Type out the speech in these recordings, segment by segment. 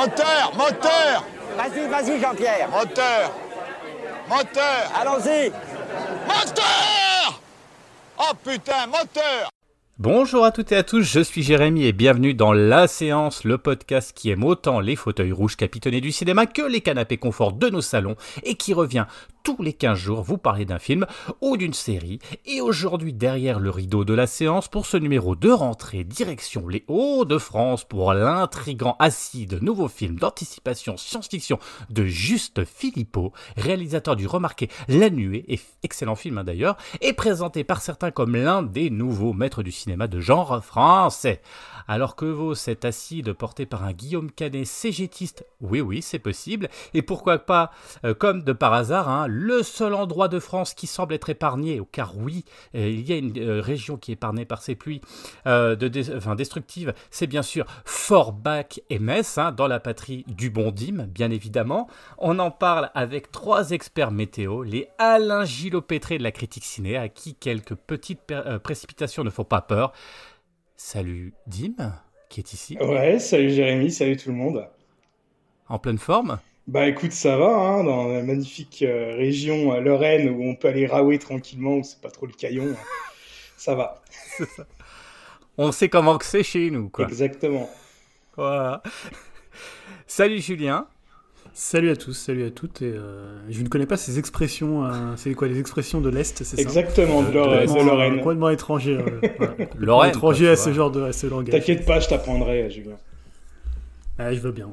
Moteur, moteur, Vas-y, vas-y, Jean-Pierre. moteur, moteur, Allons-y. moteur. Oh putain, moteur. Bonjour à toutes et à tous, je suis Jérémy et bienvenue dans La Séance, le podcast qui aime autant les fauteuils rouges capitonnés du cinéma que les canapés confort de nos salons et qui revient tous les 15 jours vous parler d'un film ou d'une série. Et aujourd'hui, derrière le rideau de la séance, pour ce numéro de rentrée, direction les Hauts-de-France pour l'intrigant acide nouveau film d'anticipation science-fiction de Juste Philippot, réalisateur du remarqué La Nuée, et excellent film hein, d'ailleurs, et présenté par certains comme l'un des nouveaux maîtres du cinéma de genre français. Alors que vaut cet acide porté par un Guillaume Canet cégétiste? Oui, oui, c'est possible. Et pourquoi pas, euh, comme de par hasard, hein, le seul endroit de France qui semble être épargné, car oui, euh, il y a une euh, région qui est épargnée par ces pluies de destructives, c'est bien sûr Forbach et Metz, hein, dans la patrie du bon dîme, bien évidemment. On en parle avec trois experts météo, les Alain Gillot-Pétré de la critique ciné, à qui quelques petites précipitations ne font pas peur. Salut Dim, qui est ici, Ouais, salut Jérémy, salut tout le monde. en pleine forme? Bah écoute, ça va, hein, dans la magnifique euh, région euh, Lorraine où on peut aller raouer tranquillement, où c'est pas trop le caillon. hein. Ça va, On sait comment que c'est chez nous, quoi. exactement. Voilà. Salut Julien. Salut à tous, salut à toutes. Et, euh, je ne connais pas ces expressions. euh, c'est quoi les expressions de l'Est, c'est ça? Exactement, de, De- Lorraine- de- de Lorraine. Complètement étranger. euh, voilà. Lorraine, étranger quoi, à ce vois. genre de à ce langage. T'inquiète pas, je t'apprendrai, euh, Julien. Ah, je veux bien. ouais.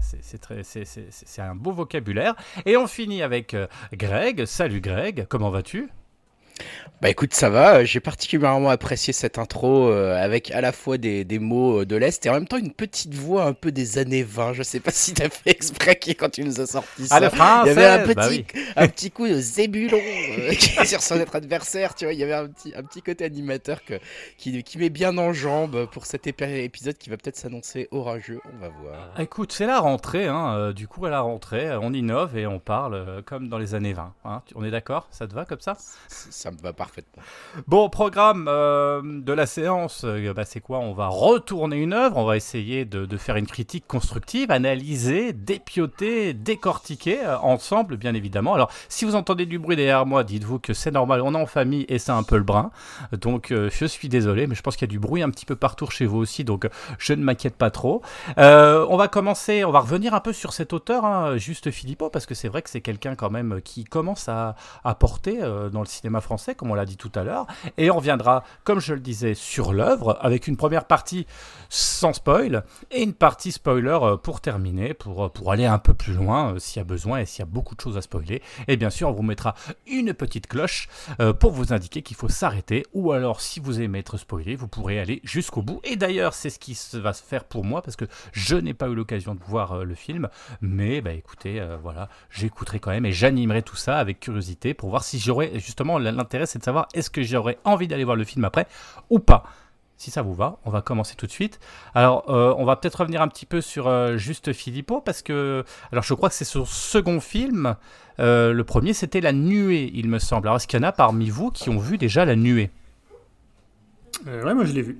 C'est- un beau vocabulaire. Et on finit avec euh, Greg. Salut Greg, comment vas-tu? Bah écoute, ça va, euh, j'ai particulièrement apprécié cette intro euh, avec à la fois des, des mots euh, de l'Est et en même temps une petite voix un peu des années 20. Je sais pas si t'as fait exprès quand tu nous as sorti ça. Ah, la Il y avait un petit, bah oui. un petit coup de zébulon euh, sur son être adversaire, tu vois. Il y avait un petit, un petit côté animateur que, qui, qui met bien en jambe pour cet épi- épisode qui va peut-être s'annoncer orageux. On va voir. Ah, Écoute, c'est la rentrée. hein, du coup, à la rentrée, on innove et on parle comme dans les années 20. hein. On est d'accord? Ça te va comme ça Ça me va parfaitement. Bon, programme euh, de la séance, euh, bah, c'est quoi? On va retourner une œuvre, on va essayer de, faire une critique constructive, analyser, dépioter, décortiquer euh, ensemble, bien évidemment. Alors, si vous entendez du bruit derrière moi, dites-vous que c'est normal, on est en famille et c'est un peu le brin. Donc, je suis désolé, mais je pense qu'il y a du bruit un petit peu partout chez vous aussi, donc je ne m'inquiète pas trop. On va commencer, on va revenir un peu sur cet auteur, hein, Juste Philippot, parce que c'est vrai que c'est quelqu'un quand même qui commence à, porter dans le cinéma français, comme on l'a dit tout à l'heure. Et on reviendra, comme je le disais, sur l'œuvre, avec une première partie sans spoil et une partie spoiler euh, pour terminer, pour, euh, pour aller un peu plus loin euh, s'il y a besoin et s'il y a beaucoup de choses à spoiler. Et bien sûr, on vous mettra une petite cloche pour vous indiquer qu'il faut s'arrêter, ou alors si vous aimez être spoilé, vous pourrez aller jusqu'au bout. Et d'ailleurs, c'est ce qui va se faire pour moi, parce que je n'ai pas eu l'occasion de voir le film, mais bah, écoutez, voilà, j'écouterai quand même et j'animerai tout ça avec curiosité pour voir si j'aurais, justement, l'intérêt c'est de savoir est-ce que j'aurais envie d'aller voir le film après ou pas. Si ça vous va, on va commencer tout de suite. Alors, euh, on va peut-être revenir un petit peu sur euh, Juste Philippot, parce que, alors je crois que c'est son second film. Euh, le premier, c'était La Nuée, il me semble. Alors, est-ce qu'il y en a parmi vous qui ont vu déjà La Nuée? Ouais, moi je l'ai vu.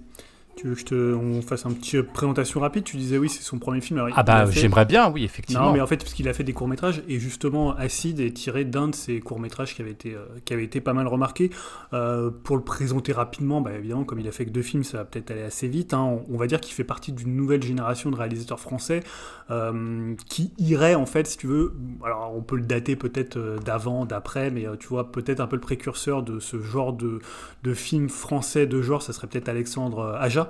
Tu veux que je te, on fasse un petit présentation rapide? Tu disais oui, c'est son premier film. Alors, Ah bah, fait- j'aimerais bien, oui, effectivement. Non, mais en fait, parce qu'il a fait des courts-métrages, et justement, Acide est tiré d'un de ces courts-métrages qui avait été, euh, qui avait été pas mal remarqué. Euh, pour le présenter rapidement, bah, évidemment, comme il a fait que deux films, ça va peut-être aller assez vite. hein. On, on va dire qu'il fait partie d'une nouvelle génération de réalisateurs français euh, qui irait, en fait, si tu veux, alors on peut le dater peut-être euh, d'avant, d'après, mais euh, tu vois, peut-être un peu le précurseur de ce genre de, de film français de genre, ça serait peut-être Alexandre euh, Aja.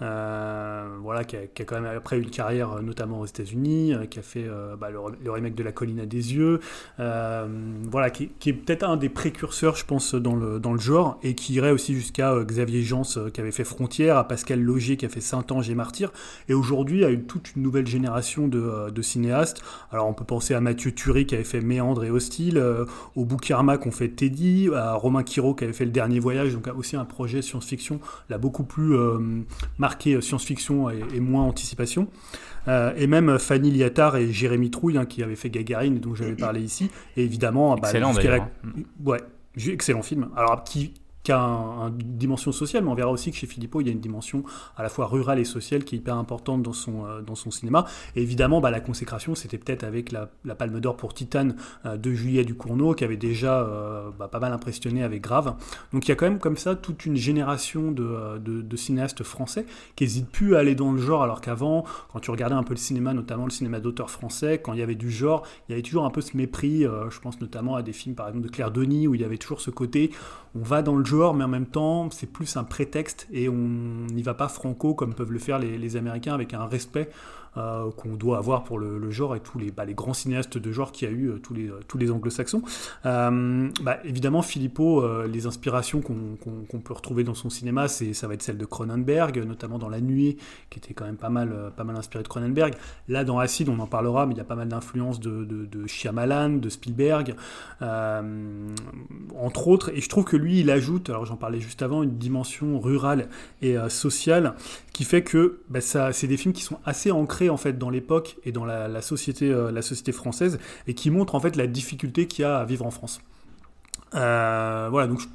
voilà, qui a, qui a quand même après une carrière euh, notamment aux États-Unis, euh, qui a fait euh, bah, le, le remake de La Colline à des yeux, euh, voilà, qui, qui est peut-être un des précurseurs, je pense, dans le, dans le genre, et qui irait aussi jusqu'à euh, Xavier Jans euh, qui avait fait Frontières, à Pascal Logier qui a fait Saint-Ange et Martyr, et aujourd'hui à une, toute une nouvelle génération de, euh, de cinéastes. Alors on peut penser à Mathieu Turi qui avait fait Méandre et Hostile, euh, au Boukirma qui ont fait Teddy, à Romain Quiro qui avait fait Le Dernier Voyage, donc aussi un projet science-fiction, là beaucoup plus euh, euh, science-fiction et, et moins anticipation. Euh, et même euh, Fanny Liattard et Jérémy Trouille, hein, qui avaient fait Gagarine, dont j'avais parlé ici. Et évidemment, bah, Excellent, jusqu'à d'ailleurs. Ouais, excellent film. Alors, qui qui a une dimension sociale, mais on verra aussi que chez Philippot, il y a une dimension à la fois rurale et sociale qui est hyper importante dans son, euh, dans son cinéma. Et évidemment, bah, la consécration, c'était peut-être avec la, Palme d'Or pour Titane euh, de Juliette Ducournau, qui avait déjà euh, bah, pas mal impressionné avec Grave. Donc il y a quand même comme ça toute une génération de, de, cinéastes français qui n'hésitent plus à aller dans le genre, alors qu'avant, quand tu regardais un peu le cinéma, notamment le cinéma d'auteur français, quand il y avait du genre, il y avait toujours un peu ce mépris. je pense notamment à des films, par exemple, de Claire Denis, où il y avait toujours ce côté, on va dans le mais en même temps, c'est plus un prétexte et on n'y va pas franco comme peuvent le faire les Américains avec un respect euh, qu'on doit avoir pour le, genre et tous les, bah, les grands cinéastes de genre qu'il y a eu, euh, tous les, tous les anglo-saxons. Euh, bah, évidemment, Philippot, les inspirations qu'on peut retrouver dans son cinéma, ça va être celle de Cronenberg, notamment dans La Nuit, qui était quand même pas mal, pas mal inspiré de Cronenberg. Là, dans Acide, on en parlera, mais il y a pas mal d'influences de, de, de, Shyamalan, de Spielberg, entre autres. Et je trouve que lui, il ajoute, alors j'en parlais juste avant, une dimension rurale et sociale qui fait que bah, c'est des films qui sont assez ancrés en fait dans l'époque et dans la, société, euh, la société française et qui montrent en fait la difficulté qu'il y a à vivre en France. Euh, voilà, donc je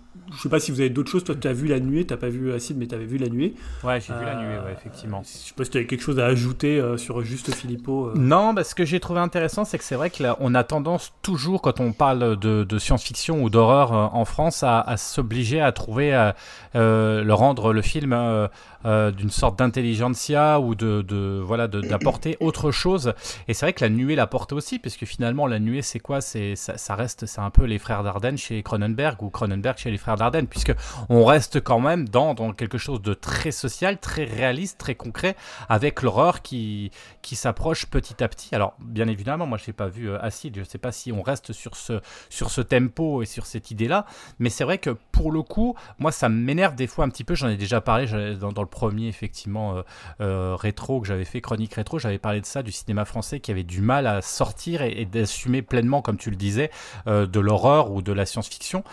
sais pas si vous avez d'autres choses. Toi, tu as vu La Nuée, tu pas vu Acide, mais tu avais vu La Nuée. Ouais, j'ai vu La Nuée, ouais, effectivement. Je sais pas si tu avais quelque chose à ajouter euh, sur juste Philippot. Euh. Non, bah, ce que j'ai trouvé intéressant, c'est que c'est vrai qu'on a tendance toujours, quand on parle de, science-fiction ou d'horreur euh, en France, à, s'obliger à trouver, le rendre le film d'une sorte d'intelligentsia ou de, de voilà d'apporter autre chose. Et c'est vrai que La Nuée l'apporte aussi, parce que finalement, La Nuée, c'est quoi? C'est ça, ça, reste, c'est un peu les frères Dardenne chez Cronenberg ou Cronenberg chez les frères d'Ardenne, puisque on reste quand même dans, dans, quelque chose de très social, très réaliste, très concret, avec l'horreur qui, qui s'approche petit à petit. Alors, bien évidemment, moi, je n'ai pas vu euh, je ne sais pas si on reste sur ce, sur ce tempo et sur cette idée-là, mais c'est vrai que pour le coup, moi, ça m'énerve des fois un petit peu, j'en ai déjà parlé dans, le premier, effectivement, euh, euh, rétro que j'avais fait, chronique rétro, j'avais parlé de ça, du cinéma français qui avait du mal à sortir et, d'assumer pleinement, comme tu le disais, de l'horreur ou de la science-fiction.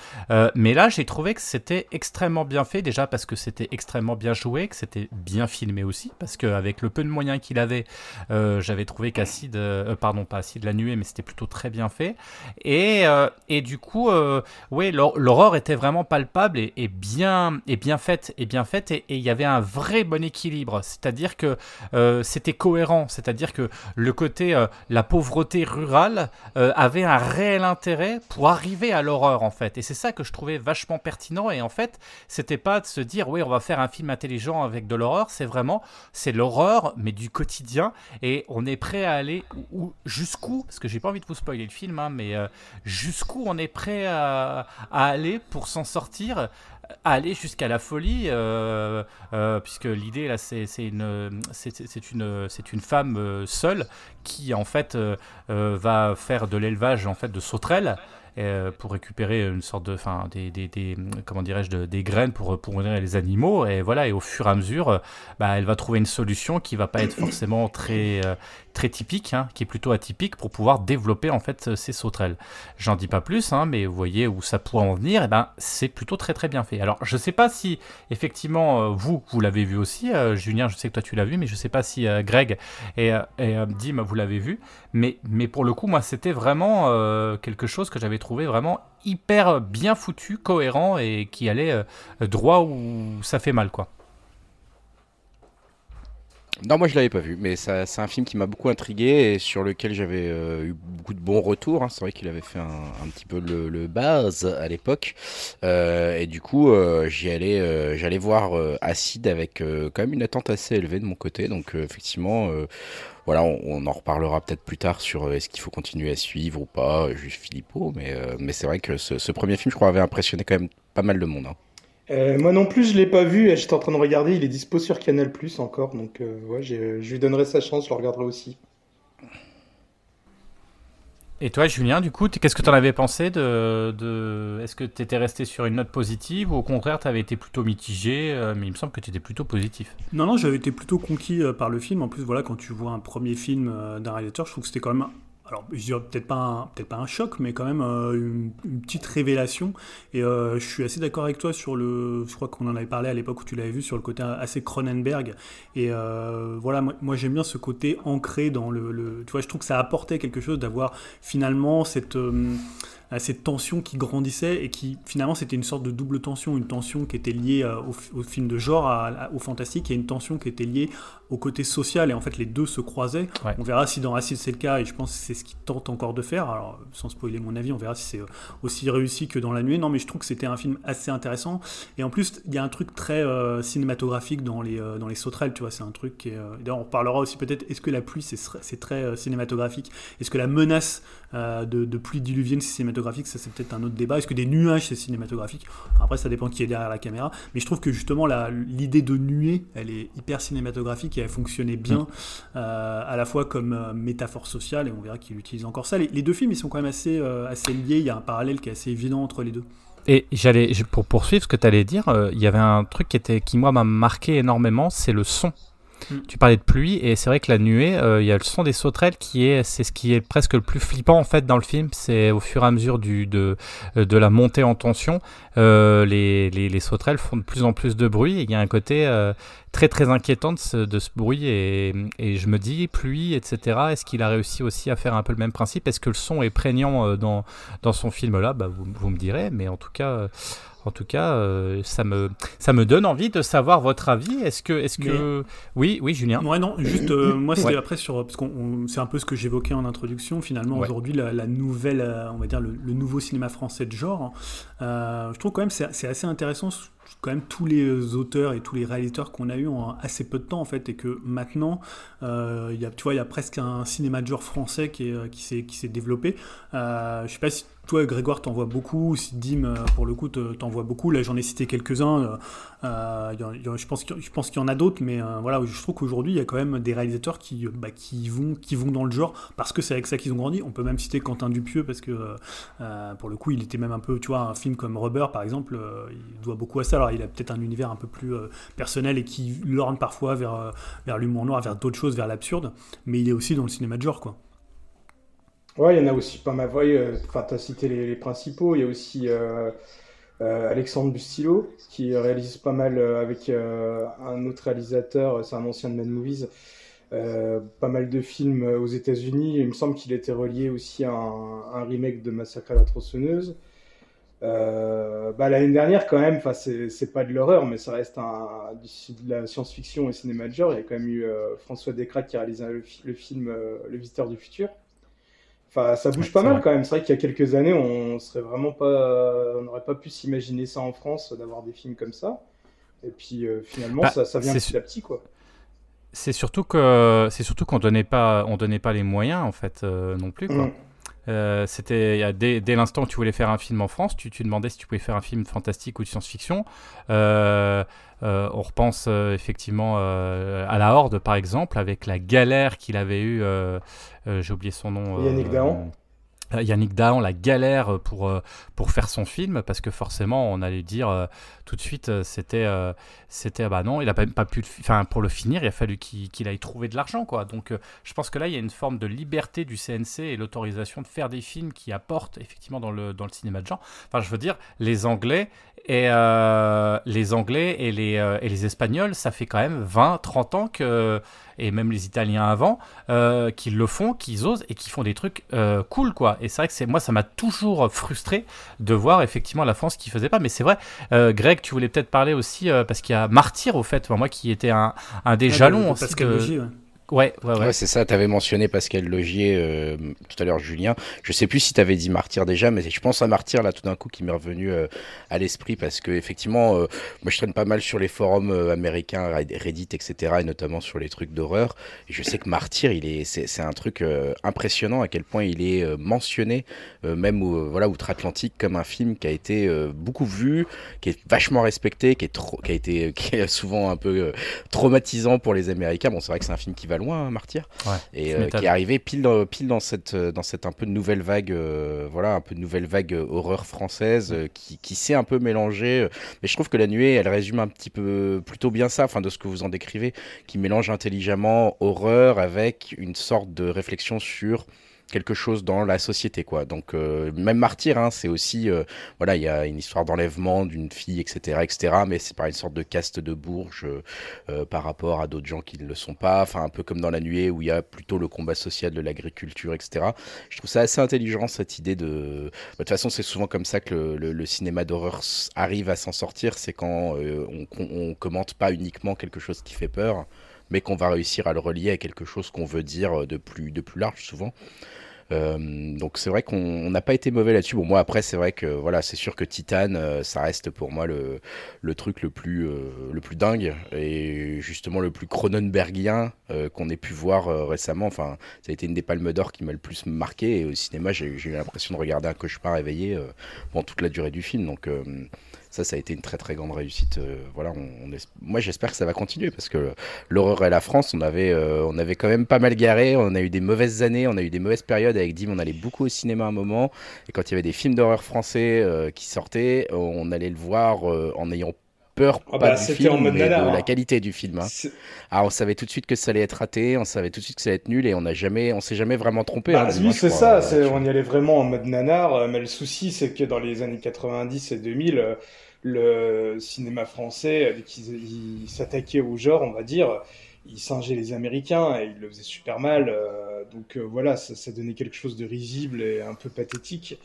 mais là, j'ai trouvé que c'était extrêmement bien fait, déjà parce que c'était extrêmement bien joué, que c'était bien filmé aussi, parce qu'avec le peu de moyens qu'il avait, euh, j'avais trouvé qu'Acide, euh, pardon, pas Acide, la nuée, mais c'était plutôt très bien fait. Et, euh, et du coup, oui, l'aurore était vraiment palpable et, bien, et bien faite, et bien faite, et il y avait un vrai bon équilibre, c'est-à-dire que c'était cohérent, c'est-à-dire que le côté, la pauvreté rurale avait un réel intérêt pour arriver à l'horreur, en fait. Et c'est ça que je trouvais vachement pertinent. Et en fait c'était pas de se dire oui on va faire un film intelligent avec de l'horreur c'est vraiment c'est l'horreur mais du quotidien et on est prêt à aller jusqu'où parce que j'ai pas envie de vous spoiler le film hein, mais euh, jusqu'où on est prêt à, aller pour s'en sortir à aller jusqu'à la folie, euh, euh, puisque l'idée là, c'est une, c'est une, c'est une femme seule qui en fait va faire de l'élevage en fait de sauterelles. Euh, pour récupérer une sorte de, enfin, des, des, des, comment dirais-je, des graines pour pour les animaux. Et voilà, et au fur et à mesure, bah, elle va trouver une solution qui va pas être forcément très euh, très typique, hein, qui est plutôt atypique pour pouvoir développer en fait ces sauterelles. J'en dis pas plus, hein, mais vous voyez où ça pourrait en venir. Et ben, c'est plutôt très très bien fait. Alors, je sais pas si effectivement euh, vous vous l'avez vu aussi, Julien. Je sais que toi tu l'as vu, mais je sais pas si Greg et, et Dim vous l'avez vu. Mais mais pour le coup, moi, c'était vraiment quelque chose que j'avais trouvé vraiment hyper bien foutu, cohérent et qui allait euh, droit où ça fait mal, quoi. Non, moi je l'avais pas vu, mais c'est un film qui m'a beaucoup intrigué et sur lequel j'avais euh, eu beaucoup de bons retours. Hein. C'est vrai qu'il avait fait un, petit peu le, le buzz à l'époque, euh, et du coup j'y allais, j'allais voir Acide avec quand même une attente assez élevée de mon côté. Donc effectivement, voilà, on, en reparlera peut-être plus tard sur euh, est-ce qu'il faut continuer à suivre ou pas, euh, juste Philippot, mais, euh, mais c'est vrai que ce, premier film, je crois, avait impressionné quand même pas mal de monde. Hein. Moi non plus, je l'ai pas vu. J'étais en train de regarder. Il est dispo sur Canal Plus encore, donc ouais, je lui donnerai sa chance. Je le regarderai aussi. Et toi, Julien, du coup, qu'est-ce que tu en avais pensé de, de... Est-ce que tu étais resté sur une note positive ou au contraire, tu avais été plutôt mitigé euh, Mais il me semble que tu étais plutôt positif. Non, non, j'avais été plutôt conquis euh, par le film. En plus, voilà, quand tu vois un premier film euh, d'un réalisateur, je trouve que c'était quand même alors je dirais peut-être pas peut-être pas un choc, mais quand même une, petite révélation. Et je suis assez d'accord avec toi sur le, je crois qu'on en avait parlé à l'époque où tu l'avais vu sur le côté assez Cronenberg. Et voilà, moi, j'aime bien ce côté ancré dans le, tu vois, je trouve que ça apportait quelque chose d'avoir finalement cette cette tension qui grandissait et qui finalement c'était une sorte de double tension, une tension qui était liée euh, au, film de genre, au fantastique, et une tension qui était liée au côté social, et en fait les deux se croisaient. On verra si dans Acide c'est le cas, et je pense que c'est ce qu'il tente encore de faire, alors sans spoiler mon avis, on verra si c'est euh, aussi réussi que dans La Nuit. Non mais je trouve que c'était un film assez intéressant, et en plus il y a un truc très euh, cinématographique dans les, dans les sauterelles, tu vois, c'est un truc qui est... D'ailleurs on parlera aussi peut-être, est-ce que la pluie c'est très cinématographique? Est-ce que la menace de, de pluie diluvienne c'est cinématographique ça c'est peut-être un autre débat. Est-ce que des nuages c'est cinématographique? Après ça dépend qui est derrière la caméra. Mais je trouve que justement l'idée de nuée, elle est hyper cinématographique et elle fonctionnait bien mm. euh, à la fois comme euh, métaphore sociale et on verra qu'il utilise encore ça. Les, deux films ils sont quand même assez, euh, assez liés, il y a un parallèle qui est assez évident entre les deux. Et j'allais, pour poursuivre ce que tu allais dire, il y avait un truc qui, était, qui moi m'a marqué énormément, c'est le son Mm. Tu parlais de pluie et c'est vrai que la nuée, euh, il y a le son des sauterelles qui est, c'est ce qui est presque le plus flippant en fait dans le film. C'est au fur et à mesure du, de, de la montée en tension, euh, les, les, les, sauterelles font de plus en plus de bruit et il y a un côté euh, très très inquiétant de ce, de ce bruit et, et, je me dis pluie, etc. Est-ce qu'il a réussi aussi à faire un peu le même principe? Est-ce que le son est prégnant dans, dans son film là bah, vous, vous, me direz, mais en tout cas en tout cas, euh, ça, me, ça me donne envie de savoir votre avis. Est-ce que, est-ce que... Oui, oui, Julien. Ouais, non, juste, euh, moi, c'était après sur... Parce que c'est un peu ce que j'évoquais en introduction. Finalement, aujourd'hui, la, nouvelle, euh, on va dire, le, nouveau cinéma français de genre, je trouve quand même c'est assez intéressant quand même tous les auteurs et tous les réalisateurs qu'on a eu en assez peu de temps en fait et que maintenant euh, y a, tu vois il y a presque un cinéma de genre français qui, qui s'est développé euh, je sais pas si toi, Grégoire, t'en vois beaucoup. Si Dim, euh, pour le coup, t'en vois beaucoup. Là, j'en ai cité quelques-uns. Euh, je pense qu'il y en a d'autres, mais euh, voilà, je trouve qu'aujourd'hui, il y a quand même des réalisateurs qui, bah, qui, vont, dans le genre parce que c'est avec ça qu'ils ont grandi. On peut même citer Quentin Dupieux parce que, pour le coup, il était même un peu, tu vois, un film comme Rubber, par exemple, il doit beaucoup à ça. Alors, il a peut-être un univers un peu plus personnel et qui lorne parfois vers l'humour noir, vers d'autres choses, vers l'absurde, mais il est aussi dans le cinéma de genre, quoi. Ouais, il y en a aussi pas mal. Euh, enfin, tu as cité les, principaux. Il y a aussi euh, euh, Alexandre Bustillo qui réalise pas mal avec un autre réalisateur, c'est un ancien de Mad Movies, pas mal de films aux États-Unis. Il me semble qu'il était relié aussi à un, remake de Massacre à la tronçonneuse. bah, L'année dernière, quand même, c'est pas de l'horreur, mais ça reste un, de la science-fiction et cinéma de genre. Il y a quand même eu François Descraques qui a réalisé le film Le Visiteur du Futur. Enfin, ça bouge pas mal quand même. C'est vrai qu'il y a quelques années, on serait vraiment pas, on n'aurait pas pu s'imaginer ça en France, d'avoir des films comme ça. Et puis euh, finalement, bah, ça, ça, vient petit à petit, quoi. C'est surtout que c'est surtout qu'on donnait pas, on donnait pas les moyens en fait euh, non plus, quoi. Mm. Euh, c'était dès, dès l'instant où tu voulais faire un film en France, tu, tu, demandais si tu pouvais faire un film fantastique ou de science-fiction. Euh, euh, on repense effectivement à La Horde, par exemple, avec la galère qu'il avait eue. J'ai oublié son nom. Yannick Dahan. Euh, Yannick Dahan la galère pour, euh, pour faire son film parce que forcément on allait dire euh, tout de suite c'était c'était bah non il a même pas pu enfin pour le finir il a fallu qu'il aille trouver de l'argent quoi donc je pense que là il y a une forme de liberté du CNC et l'autorisation de faire des films qui apportent effectivement dans le, dans le cinéma de genre enfin je veux dire les Anglais et les Anglais et les, et les Espagnols ça fait quand même 20 30 ans que et même les Italiens avant, euh, qui le font, qui osent et qui font des trucs euh, cool, quoi. Et c'est vrai que c'est moi, ça m'a toujours frustré de voir effectivement la France qui faisait pas. Mais c'est vrai, euh, Greg, tu voulais peut-être parler aussi parce qu'il y a Martyr au fait, moi qui était un, un des jalons aussi. Que... Ouais, ouais, ouais. c'est ça. Tu avais mentionné Pascal Logier euh, tout à l'heure, Julien. Je sais plus si tu avais dit Martyr déjà, mais je pense à Martyr là tout d'un coup qui m'est revenu euh, à l'esprit parce que effectivement, euh, moi je traîne pas mal sur les forums américains, Reddit, etc. et notamment sur les trucs d'horreur. Et je sais que Martyr, il est, c'est, un truc impressionnant à quel point il est mentionné, même voilà outre-Atlantique, comme un film qui a été beaucoup vu, qui est vachement respecté, qui est trop, qui a été, qui est souvent un peu traumatisant pour les Américains. Bon, c'est vrai que c'est un film qui va loin, hein, Martyr, et euh, qui est arrivé pile dans, pile dans cette euh, dans cette un peu de nouvelle vague, euh, voilà, un peu de nouvelle vague horreur française qui, qui s'est un peu mélangée. mais je trouve que la nuée, elle résume un petit peu plutôt bien ça, enfin de ce que vous en décrivez, qui mélange intelligemment horreur avec une sorte de réflexion sur quelque chose dans la société, quoi. Donc, euh, même Martyr, hein, c'est aussi, euh, voilà, il y a une histoire d'enlèvement d'une fille, etc., etc., mais c'est pas une sorte de caste de bourge euh, par rapport à d'autres gens qui ne le sont pas. Enfin, un peu comme dans La Nuée, où il y a plutôt le combat social de l'agriculture, etc. Je trouve ça assez intelligent, cette idée de. Bah, de toute façon, c'est souvent comme ça que le, le, cinéma d'horreur arrive à s'en sortir, c'est quand on, on commente pas uniquement quelque chose qui fait peur, mais qu'on va réussir à le relier à quelque chose qu'on veut dire de plus, de plus large souvent. Euh, donc c'est vrai qu'on n'a pas été mauvais là-dessus. Bon moi après c'est vrai que voilà c'est sûr que Titan euh, ça reste pour moi le, le truc le plus euh, le plus dingue et justement le plus Cronenbergien qu'on ait pu voir récemment. Enfin ça a été une des Palmes d'Or qui m'a le plus marqué et au cinéma j'ai eu l'impression de regarder un cauchemar éveillé pendant toute la durée du film. Donc ça, ça a été une très très grande réussite. Euh, voilà, moi j'espère que ça va continuer parce que l'horreur et la France, on avait, euh, on avait quand même pas mal garé. On a eu des mauvaises années, on a eu des mauvaises périodes avec Dim. On allait beaucoup au cinéma à un moment et quand il y avait des films d'horreur français euh, qui sortaient, on allait le voir en ayant peur ah pas bah, du film, mais de la hein. qualité du film. Hein. Ah, on savait tout de suite que ça allait être raté, on savait tout de suite que ça allait être nul et on n'a jamais, on s'est jamais vraiment trompé. Bah, hein, c'est ça, on y allait vraiment en mode nanar. Mais le souci, c'est que dans les années 90 et 2000 le cinéma français, dès qu'il s'attaquait au genre, on va dire, il singeait les Américains et il le faisait super mal. Euh, donc euh, voilà, ça, donnait quelque chose de risible et un peu pathétique.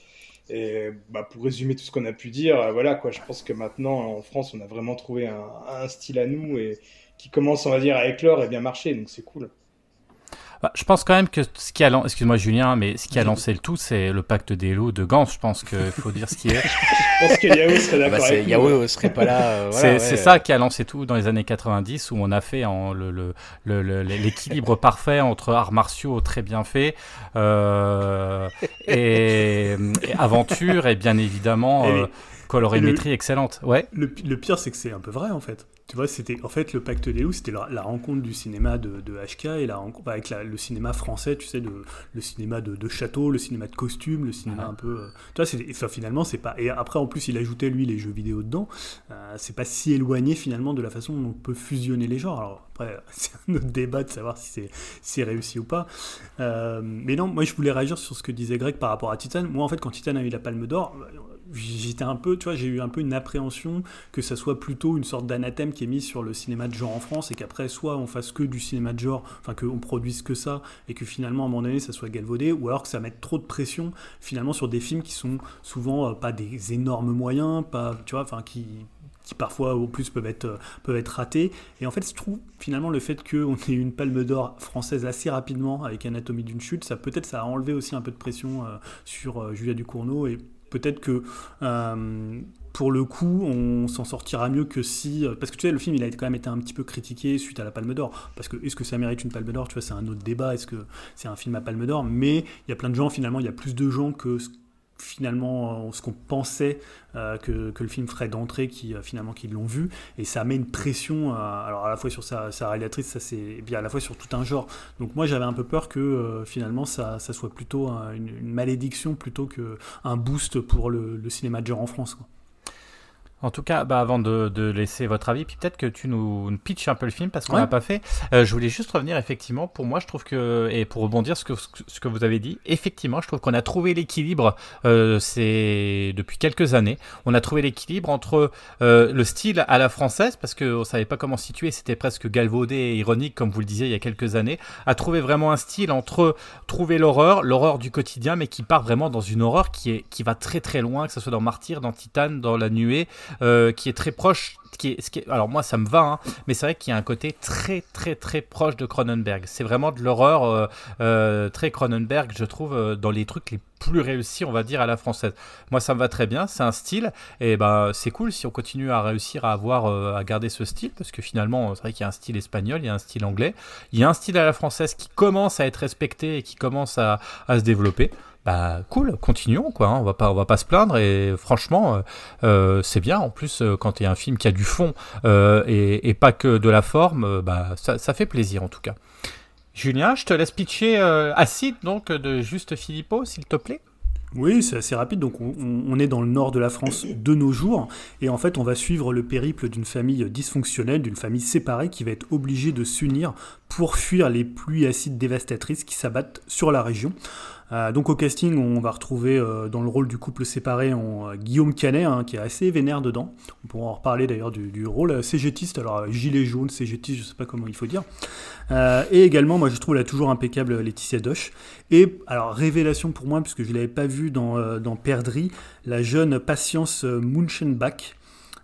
Et bah, pour résumer tout ce qu'on a pu dire, euh, voilà quoi, je pense que maintenant en France, on a vraiment trouvé un, style à nous et qui commence, on va dire, à éclore et bien marcher. Donc c'est cool. Bah, je pense quand même que ce qui a, excuse-moi Julien, mais ce qui a lancé le tout, c'est le pacte des loups de Gans. Je pense qu'il faut dire ce qui est. je pense que Yahoo serait d'accord bah, avec Yahoo serait pas là. Euh, c'est ça qui a lancé tout dans les années 90, où on a fait l'équilibre le, parfait entre arts martiaux très bien faits euh, et, aventure et bien évidemment euh, colorimétrie excellente. Ouais. Le, le pire, c'est que c'est un peu vrai en fait. Tu vois, c'était en fait le pacte des loups, c'était la, rencontre du cinéma de, de HK et la rencontre avec le cinéma français, tu sais, de, le cinéma de, de, château, le cinéma de costume, le cinéma un peu. Euh, tu vois, enfin, finalement, c'est pas. Et après, en plus, il ajoutait lui les jeux vidéo dedans. Euh, c'est pas si éloigné finalement de la façon dont on peut fusionner les genres. Alors après, c'est un autre débat de savoir si c'est réussi ou pas. Euh, mais non, moi, je voulais réagir sur ce que disait Greg par rapport à Titan. Moi, en fait, quand Titan a eu la Palme d'Or j'étais un peu, tu vois, j'ai eu un peu une appréhension que ça soit plutôt une sorte d'anathème qui est mis sur le cinéma de genre en France et qu'après soit on fasse que du cinéma de genre, enfin qu'on produise que ça et que finalement à un moment donné ça soit galvaudé ou alors que ça mette trop de pression finalement sur des films qui sont souvent euh, pas des énormes moyens, pas, tu vois, enfin qui qui parfois au plus peuvent être, euh, peuvent être ratés. Et en fait, je trouve finalement le fait qu'on ait une palme d'or française assez rapidement avec Anatomie d'une chute, ça peut-être ça a enlevé aussi un peu de pression euh, sur Julia Ducournau et Peut-être que euh, pour le coup, on s'en sortira mieux que si. Euh, parce que tu sais, le film, il a quand même été un petit peu critiqué suite à la Palme d'Or. Parce que est-ce que ça mérite une Palme d'Or? Tu vois, c'est un autre débat. Est-ce que c'est un film à Palme d'Or? Mais il y a plein de gens, finalement, il y a plus de gens que finalement ce qu'on pensait euh, que, que, le film ferait d'entrée qui euh, finalement qui l'ont vu et ça met une pression euh, alors à la fois sur sa, sa réalisatrice ça c'est bien à la fois sur tout un genre donc moi j'avais un peu peur que finalement ça, soit plutôt une, malédiction plutôt qu'un boost pour le, cinéma de genre en France. En tout cas, bah, avant de, laisser votre avis, puis peut-être que tu nous, nous pitches un peu le film parce qu'on n'a pas fait. Euh, je voulais juste revenir effectivement. Pour moi, je trouve que et pour rebondir ce que ce que vous avez dit, effectivement, je trouve qu'on a trouvé l'équilibre. Euh, c'est depuis quelques années, on a trouvé l'équilibre entre euh, le style à la française parce que on savait pas comment situer, c'était presque galvaudé et ironique comme vous le disiez il y a quelques années. À trouver vraiment un style entre trouver l'horreur, l'horreur du quotidien, mais qui part vraiment dans une horreur qui est qui va très très loin, que ce soit dans Martyr, dans Titan, dans La Nuée. Euh, qui est très proche. Qui est, qui alors moi ça me va, hein, mais c'est vrai qu'il y a un côté très très très proche de Cronenberg. C'est vraiment de l'horreur euh, euh, très Cronenberg, je trouve, dans les trucs les plus réussis, on va dire, à la française. Moi ça me va très bien, c'est un style, et ben c'est cool si on continue à réussir à avoir, à garder ce style, parce que finalement c'est vrai qu'il y a un style espagnol, il y a un style anglais, il y a un style à la française qui commence à être respecté et qui commence à se développer bah cool, continuons quoi. Hein. on va pas, on va pas se plaindre et franchement, euh, euh, c'est bien. En plus, euh, quand y a un film qui a du fond et, pas que de la forme, bah ça, ça, fait plaisir en tout cas. Julien, je te laisse pitcher Acide donc de Juste Philippot, s'il te plaît. Oui, c'est assez rapide. Donc, on, est dans le nord de la France de nos jours. Et en fait, on va suivre le périple d'une famille dysfonctionnelle, d'une famille séparée qui va être obligée de s'unir pour fuir les pluies acides dévastatrices qui s'abattent sur la région. Donc au casting, on va retrouver dans le rôle du couple séparé Guillaume Canet, hein, qui est assez vénère dedans. On pourra en reparler d'ailleurs du, rôle cégétiste, alors gilet jaune, cégétiste, je sais pas comment il faut dire. et également, moi je trouve là toujours impeccable Laetitia Doche. Et alors révélation pour moi, puisque je l'avais pas vu dans, dans Perdri, la jeune Patience Munchenbach.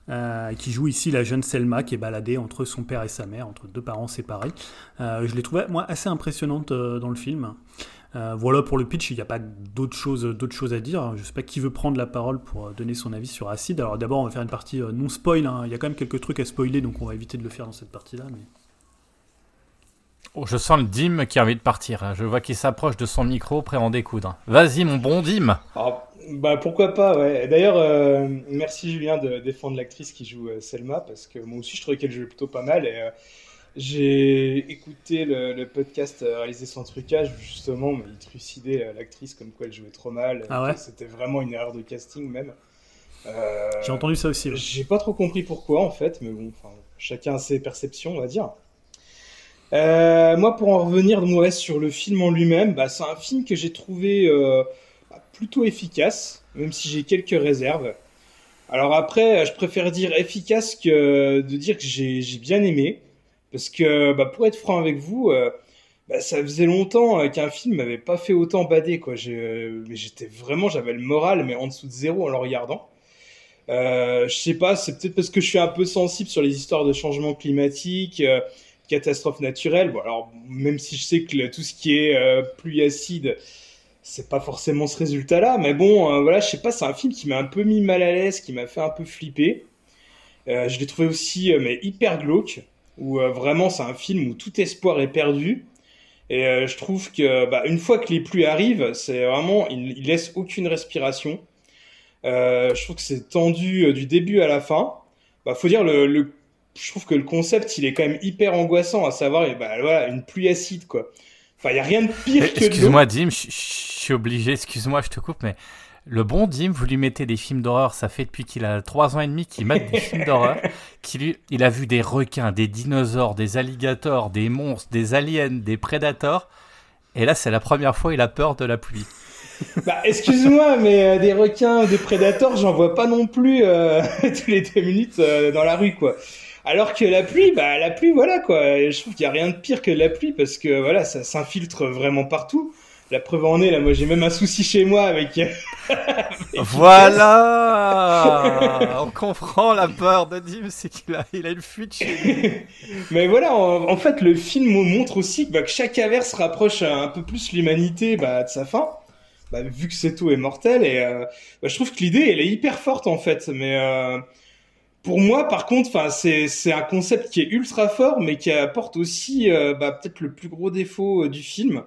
Euh, qui joue ici la jeune Selma qui est baladée entre son père et sa mère, entre deux parents séparés. Euh, je l'ai trouvée, moi, assez impressionnante euh, dans le film. Voilà pour le pitch, il n'y a pas d'autres choses, d'autres choses à dire. Je ne sais pas qui veut prendre la parole pour donner son avis sur Acide. Alors d'abord, on va faire une partie non spoil. Hein. Il y a quand même quelques trucs à spoiler, donc on va éviter de le faire dans cette partie-là. Mais... Oh, je sens le Dim qui a envie de partir. Je vois qu'il s'approche de son micro, prêt à en découdre. Vas-y, mon bon Dim. Ah, bah pourquoi pas, ouais. D'ailleurs, euh, merci Julien de défendre l'actrice qui joue euh, Selma, parce que moi aussi je trouvais qu'elle jouait plutôt pas mal. Et euh, j'ai écouté le, podcast réalisé sans trucage, justement, mais il trucidait l'actrice comme quoi elle jouait trop mal. Ah ouais C'était vraiment une erreur de casting même. j'ai entendu ça aussi. J'ai pas trop compris pourquoi en fait, mais bon, chacun a ses perceptions, on va dire. moi, pour en revenir de sur le film en lui-même, bah, c'est un film que j'ai trouvé plutôt efficace, même si j'ai quelques réserves. Alors après, je préfère dire efficace que de dire que j'ai bien aimé. Parce que, bah, pour être franc avec vous, euh, bah, ça faisait longtemps euh, qu'un film m'avait pas fait autant bader. Quoi. Euh, j'étais vraiment, j'avais le moral, mais en dessous de zéro en le regardant. je sais pas, c'est peut-être parce que je suis un peu sensible sur les histoires de changement climatique, catastrophes naturelles. Bon, alors, même si je sais que tout ce qui est pluie acide, c'est pas forcément ce résultat-là, mais bon, voilà, je sais pas, c'est un film qui m'a un peu mis mal à l'aise, qui m'a fait un peu flipper. Je l'ai trouvé aussi, mais hyper glauque, où vraiment c'est un film où tout espoir est perdu. Et je trouve que, bah, une fois que les pluies arrivent, c'est vraiment, il, il, laisse aucune respiration. je trouve que c'est tendu du début à la fin. Bah, faut dire le, le, je trouve que le concept, il est quand même hyper angoissant, à savoir, et bah, voilà, une pluie acide, quoi. Enfin, il n'y a rien de pire que Excuse-moi, Dim, je suis obligé, excuse-moi, je te coupe, mais le bon Dim, vous lui mettez des films d'horreur, ça fait depuis qu'il a 3 ans et demi qu'il met des films d'horreur, qu'il il a vu des requins, des dinosaures, des alligators, des monstres, des aliens, des prédateurs, et là c'est la première fois il a peur de la pluie. Bah, excuse-moi, mais euh, des requins, des prédateurs, j'en vois pas non plus euh, tous les deux minutes euh, dans la rue, quoi. Alors que la pluie, bah la pluie, voilà quoi. je trouve qu'il y a rien de pire que la pluie parce que voilà, ça s'infiltre vraiment partout. La preuve en est, là, moi j'ai même un souci chez moi avec. voilà On comprend la peur de Dim, c'est qu'il a, il a une fuite chez lui. Mais voilà, en, fait, le film montre aussi que, bah, chaque averse rapproche un peu plus l'humanité bah, de sa fin. Bah, vu que c'est tout est mortel, et euh, bah, je trouve que l'idée, elle est hyper forte en fait. Mais. Euh, pour moi, par contre, enfin, c'est c'est un concept qui est ultra fort, mais qui apporte aussi euh, bah, peut-être le plus gros défaut euh, du film,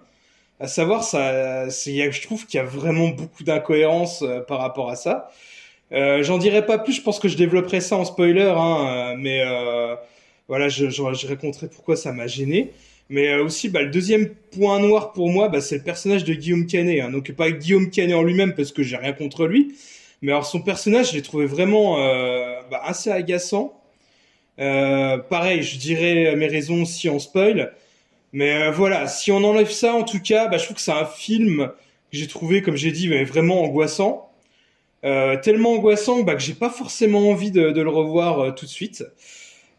à savoir ça. Je trouve qu'il y a vraiment beaucoup d'incohérences euh, par rapport à ça. J'en dirai pas plus. Je pense que je développerai ça en spoiler, hein, mais voilà, je, je, raconterai pourquoi ça m'a gêné. Mais aussi, bah, le deuxième point noir pour moi, bah, c'est le personnage de Guillaume Canet. Hein. Donc pas Guillaume Canet en lui-même, parce que j'ai rien contre lui, mais alors son personnage, je l'ai trouvé vraiment euh, bah, assez agaçant. Euh, pareil, je dirais mes raisons si on spoil. Mais euh, voilà, si on enlève ça, en tout cas, bah, je trouve que c'est un film que j'ai trouvé, comme j'ai dit, vraiment angoissant. tellement angoissant bah, que j'ai pas forcément envie de, le revoir tout de suite.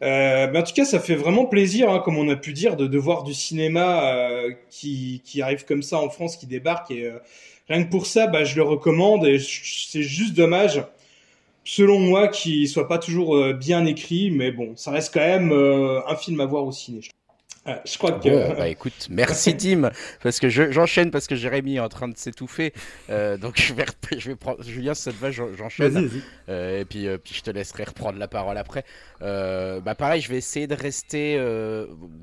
mais en tout cas, ça fait vraiment plaisir, hein, comme on a pu dire, de, voir du cinéma qui, arrive comme ça en France, qui débarque et Rien que pour ça, bah, je le recommande et c'est juste dommage, selon moi, qu'il soit pas toujours euh, bien écrit, mais bon, ça reste quand même euh, un film à voir au ciné. Ah, je crois que. Bon, bah écoute, merci Tim, parce que j'enchaîne parce que Jérémy est en train de s'étouffer. Euh, donc je vais, je vais prendre. Julien, si ça te va, j'enchaîne. Euh, et puis, euh, puis je te laisserai reprendre la parole après. Bah pareil, je vais essayer de rester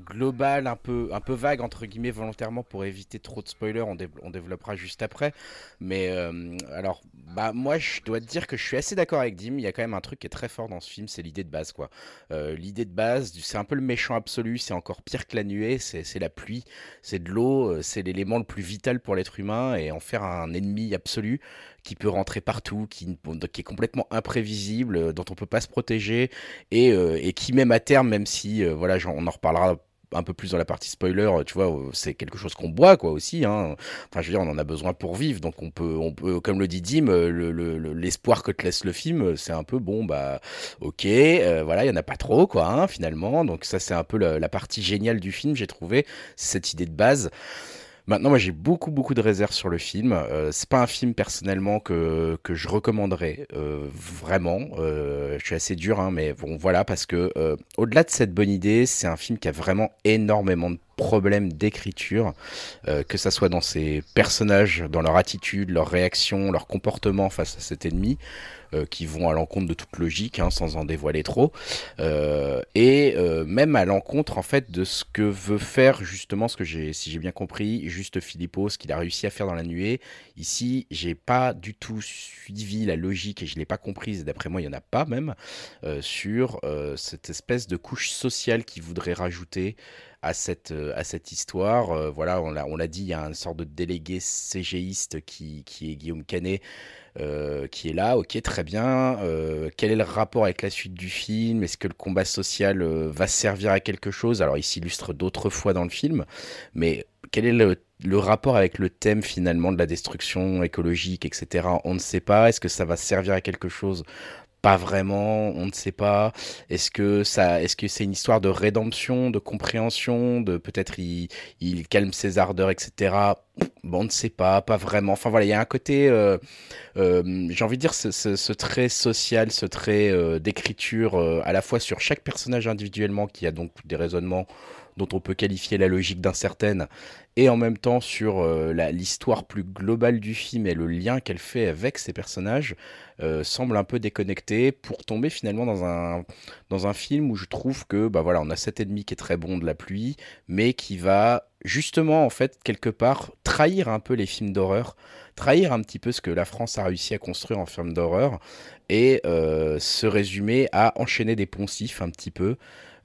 global, un peu, un peu vague entre guillemets volontairement pour éviter trop de spoilers. On, on développera juste après. Mais alors, bah moi, je dois te dire que je suis assez d'accord avec Dim. Il y a quand même un truc qui est très fort dans ce film, c'est l'idée de base, quoi. l'idée de base, c'est un peu le méchant absolu. C'est encore pire que la nuée, c'est la pluie, c'est de l'eau, euh, c'est l'élément le plus vital pour l'être humain et en faire un ennemi absolu qui peut rentrer partout, qui, est complètement imprévisible, euh, dont on peut pas se protéger et, euh, et qui même à terme, même si voilà, on en reparlera un peu plus dans la partie spoiler, tu vois, c'est quelque chose qu'on boit quoi aussi. Hein. Enfin, je veux dire, on en a besoin pour vivre, donc on peut, on peut, comme le dit Dim, l'espoir le, que te laisse le film, c'est un peu bon, bah, ok, euh, voilà, il y en a pas trop quoi, hein, finalement. Donc ça, c'est un peu la, partie géniale du film, j'ai trouvé cette idée de base. Maintenant, moi, j'ai beaucoup, beaucoup de réserves sur le film. Euh, c'est pas un film personnellement que, que je recommanderais euh, vraiment. Euh, je suis assez dur, hein, mais bon, voilà, parce que euh, au-delà de cette bonne idée, c'est un film qui a vraiment énormément de problèmes d'écriture, euh, que ça soit dans ses personnages, dans leur attitude, leur réaction, leur comportement face à cet ennemi. Euh, qui vont à l'encontre de toute logique, hein, sans en dévoiler trop, euh, et euh, même à l'encontre en fait de ce que veut faire justement, ce que j'ai, si j'ai bien compris, juste Philippot, ce qu'il a réussi à faire dans la nuée. Ici, j'ai pas du tout suivi la logique et je l'ai pas comprise. D'après moi, il y en a pas même sur cette espèce de couche sociale qu'il voudrait rajouter à cette, à cette histoire. voilà, on l'a, on l'a dit, il y a une sorte de délégué CGiste qui, qui est Guillaume Canet, euh, qui est là, ok, très bien. Euh, quel est le rapport avec la suite du film? Est-ce que le combat social euh, va servir à quelque chose? Alors, il s'illustre d'autres fois dans le film, mais quel est le, le, rapport avec le thème finalement de la destruction écologique, etc. On ne sait pas. Est-ce que ça va servir à quelque chose pas vraiment, on ne sait pas. Est-ce que ça, est-ce que c'est une histoire de rédemption, de compréhension, de peut-être il, calme ses ardeurs, etc. Bon, on ne sait pas, pas vraiment. Enfin voilà, il y a un côté, euh, euh, j'ai envie de dire, ce, trait social, ce trait euh, d'écriture à la fois sur chaque personnage individuellement, qui a donc des raisonnements dont on peut qualifier la logique d'incertaine, et en même temps sur euh, l'histoire plus globale du film et le lien qu'elle fait avec ses personnages, euh, semble un peu déconnecté pour tomber finalement dans un, dans un film où je trouve que bah voilà, on a cet ennemi qui est très bon de la pluie, mais qui va justement en fait quelque part trahir un peu les films d'horreur, trahir un petit peu ce que la France a réussi à construire en film d'horreur et euh, se résumer à enchaîner des poncifs un petit peu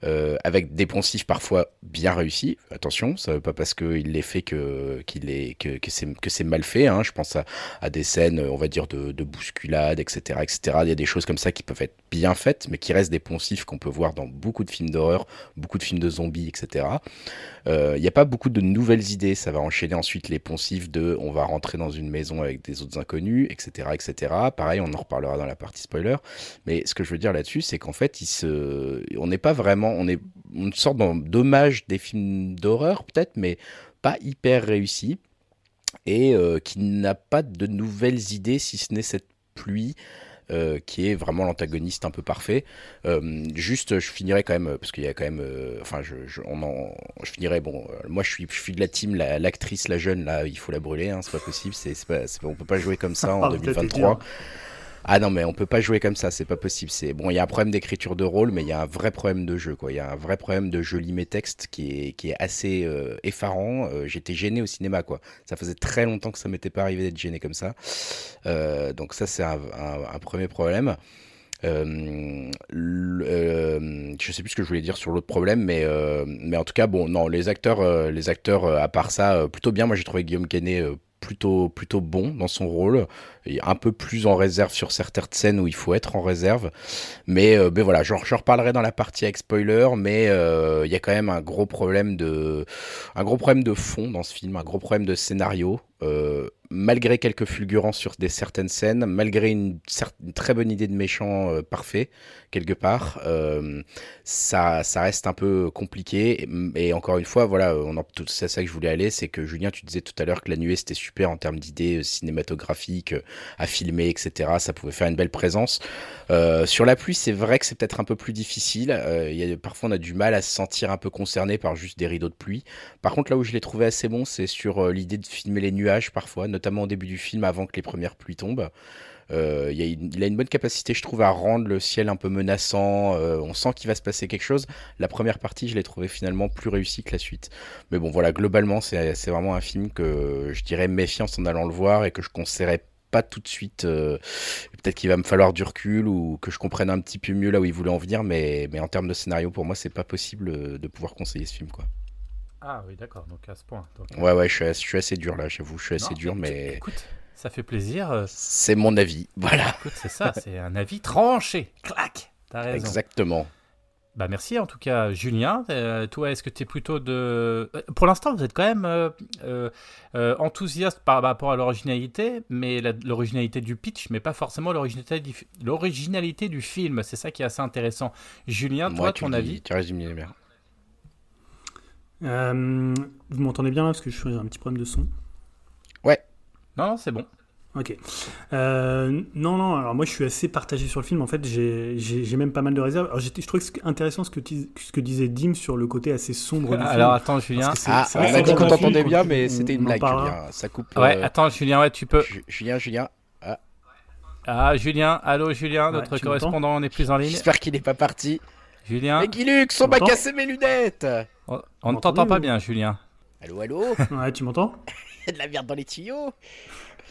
euh, avec des poncifs parfois bien réussis. Attention, ça veut pas parce qu'il les fait que qu'il est que, que c'est que c'est mal fait. Hein. Je pense à, à, des scènes, on va dire de, de bousculade, etc., etc. Il y a des choses comme ça qui peuvent être bien faites, mais qui restent des poncifs qu'on peut voir dans beaucoup de films d'horreur, beaucoup de films de zombies, etc. Euh, il n'y a pas beaucoup de nouvelles idées. Ça va enchaîner ensuite les poncifs de on va rentrer dans une maison avec des autres inconnus, etc., etc. Pareil, on en reparlera dans la partie spoiler. Mais ce que je veux dire là-dessus, c'est qu'en fait, se, on n'est pas vraiment on est une sorte d'hommage des films d'horreur peut-être, mais pas hyper réussi et euh, qui n'a pas de nouvelles idées si ce n'est cette pluie. Euh, qui est vraiment l'antagoniste un peu parfait. Euh, juste, je finirai quand même, parce qu'il y a quand même, euh, enfin, je, je, on en, je finirai, bon, euh, moi je suis, je suis de la team, l'actrice, la, la, jeune, là, il faut la brûler, hein, c'est pas possible, c'est, pas, on peut pas jouer comme ça en 2023. Ah non, mais on peut pas jouer comme ça, c'est pas possible. C'est bon, il y a un problème d'écriture de rôle, mais il y a un vrai problème de jeu. Il y a un vrai problème de je lis mes textes qui est, qui est assez euh, effarant. Euh, J'étais gêné au cinéma, quoi. Ça faisait très longtemps que ça m'était pas arrivé d'être gêné comme ça. Euh, donc ça, c'est un, un, premier problème. Euh, je sais plus ce que je voulais dire sur l'autre problème, mais mais en tout cas bon non les acteurs les acteurs à part ça plutôt bien. Moi j'ai trouvé Guillaume Canet plutôt plutôt bon dans son rôle. Un peu plus en réserve sur certaines scènes où il faut être en réserve. Mais ben voilà j'en reparlerai dans la partie avec spoiler mais euh, il y a quand même un gros problème de un gros problème de fond dans ce film un gros problème de scénario euh, malgré quelques fulgurances sur des certaines scènes, malgré une, très bonne idée de méchant euh, parfait quelque part, euh, ça, reste un peu compliqué. Et, encore une fois, voilà, c'est ça que je voulais aller, c'est que Julien, tu disais tout à l'heure que la nuée c'était super en termes d'idées cinématographiques, à filmer, etc. Ça pouvait faire une belle présence. Euh, sur la pluie, c'est vrai que c'est peut-être un peu plus difficile. Euh, parfois, on a du mal à se sentir un peu concerné par juste des rideaux de pluie. Par contre, là où je l'ai trouvé assez bon, c'est sur euh, l'idée de filmer les nuages parfois, notamment au début du film, avant que les premières pluies tombent. Euh, il, a une, bonne capacité, je trouve, à rendre le ciel un peu menaçant. Euh, on sent qu'il va se passer quelque chose. La première partie, je l'ai trouvé finalement plus réussie que la suite. Mais bon, voilà, globalement, c'est vraiment un film que je dirais méfiance en allant le voir et que je conseillerais pas tout de suite. Euh, Peut-être qu'il va me falloir du recul ou que je comprenne un petit peu mieux là où il voulait en venir. Mais, mais en termes de scénario, pour moi, c'est pas possible de pouvoir conseiller ce film, quoi. Ah oui, d'accord, donc à ce point. Donc... Ouais, ouais, je suis, je suis assez dur là, j'avoue, je suis assez dur, mais. Écoute, ça fait plaisir. C'est mon avis, voilà. Écoute, c'est ça, c'est un avis tranché. Clac T'as raison. Exactement. Bah merci en tout cas Julien. Euh, toi est-ce que tu es plutôt de... Euh, pour l'instant vous êtes quand même euh, enthousiaste par rapport à l'originalité, mais l'originalité du pitch, mais pas forcément l'originalité du, l'originalité du film. C'est ça qui est assez intéressant. Julien, toi ton avis? Tu résumes bien. Vous m'entendez bien là parce que je suis un petit problème de son. Ouais. Non, non c'est bon. Ok. Euh, non, non, alors moi je suis assez partagé sur le film. En fait, j'ai même pas mal de réserves. Alors, je trouvais intéressant ce que, ce que disait Dim sur le côté assez sombre du alors, attends, Julien. Ah, on a dit qu'on t'entendait bien, mais c'était une blague, Julien. Ça coupe. Ouais, euh, attends, Julien, ouais, tu peux. Julien, Julien. Ah. ah, Julien, allô, Julien, notre correspondant n'est plus en ligne. J'espère qu'il n'est pas parti. Julien. Mais Guilux, on m'a cassé mes lunettes. On, ne t'entend pas bien, Julien. Allô, allô Ouais, tu m'entends Il y a de la merde dans les tuyaux.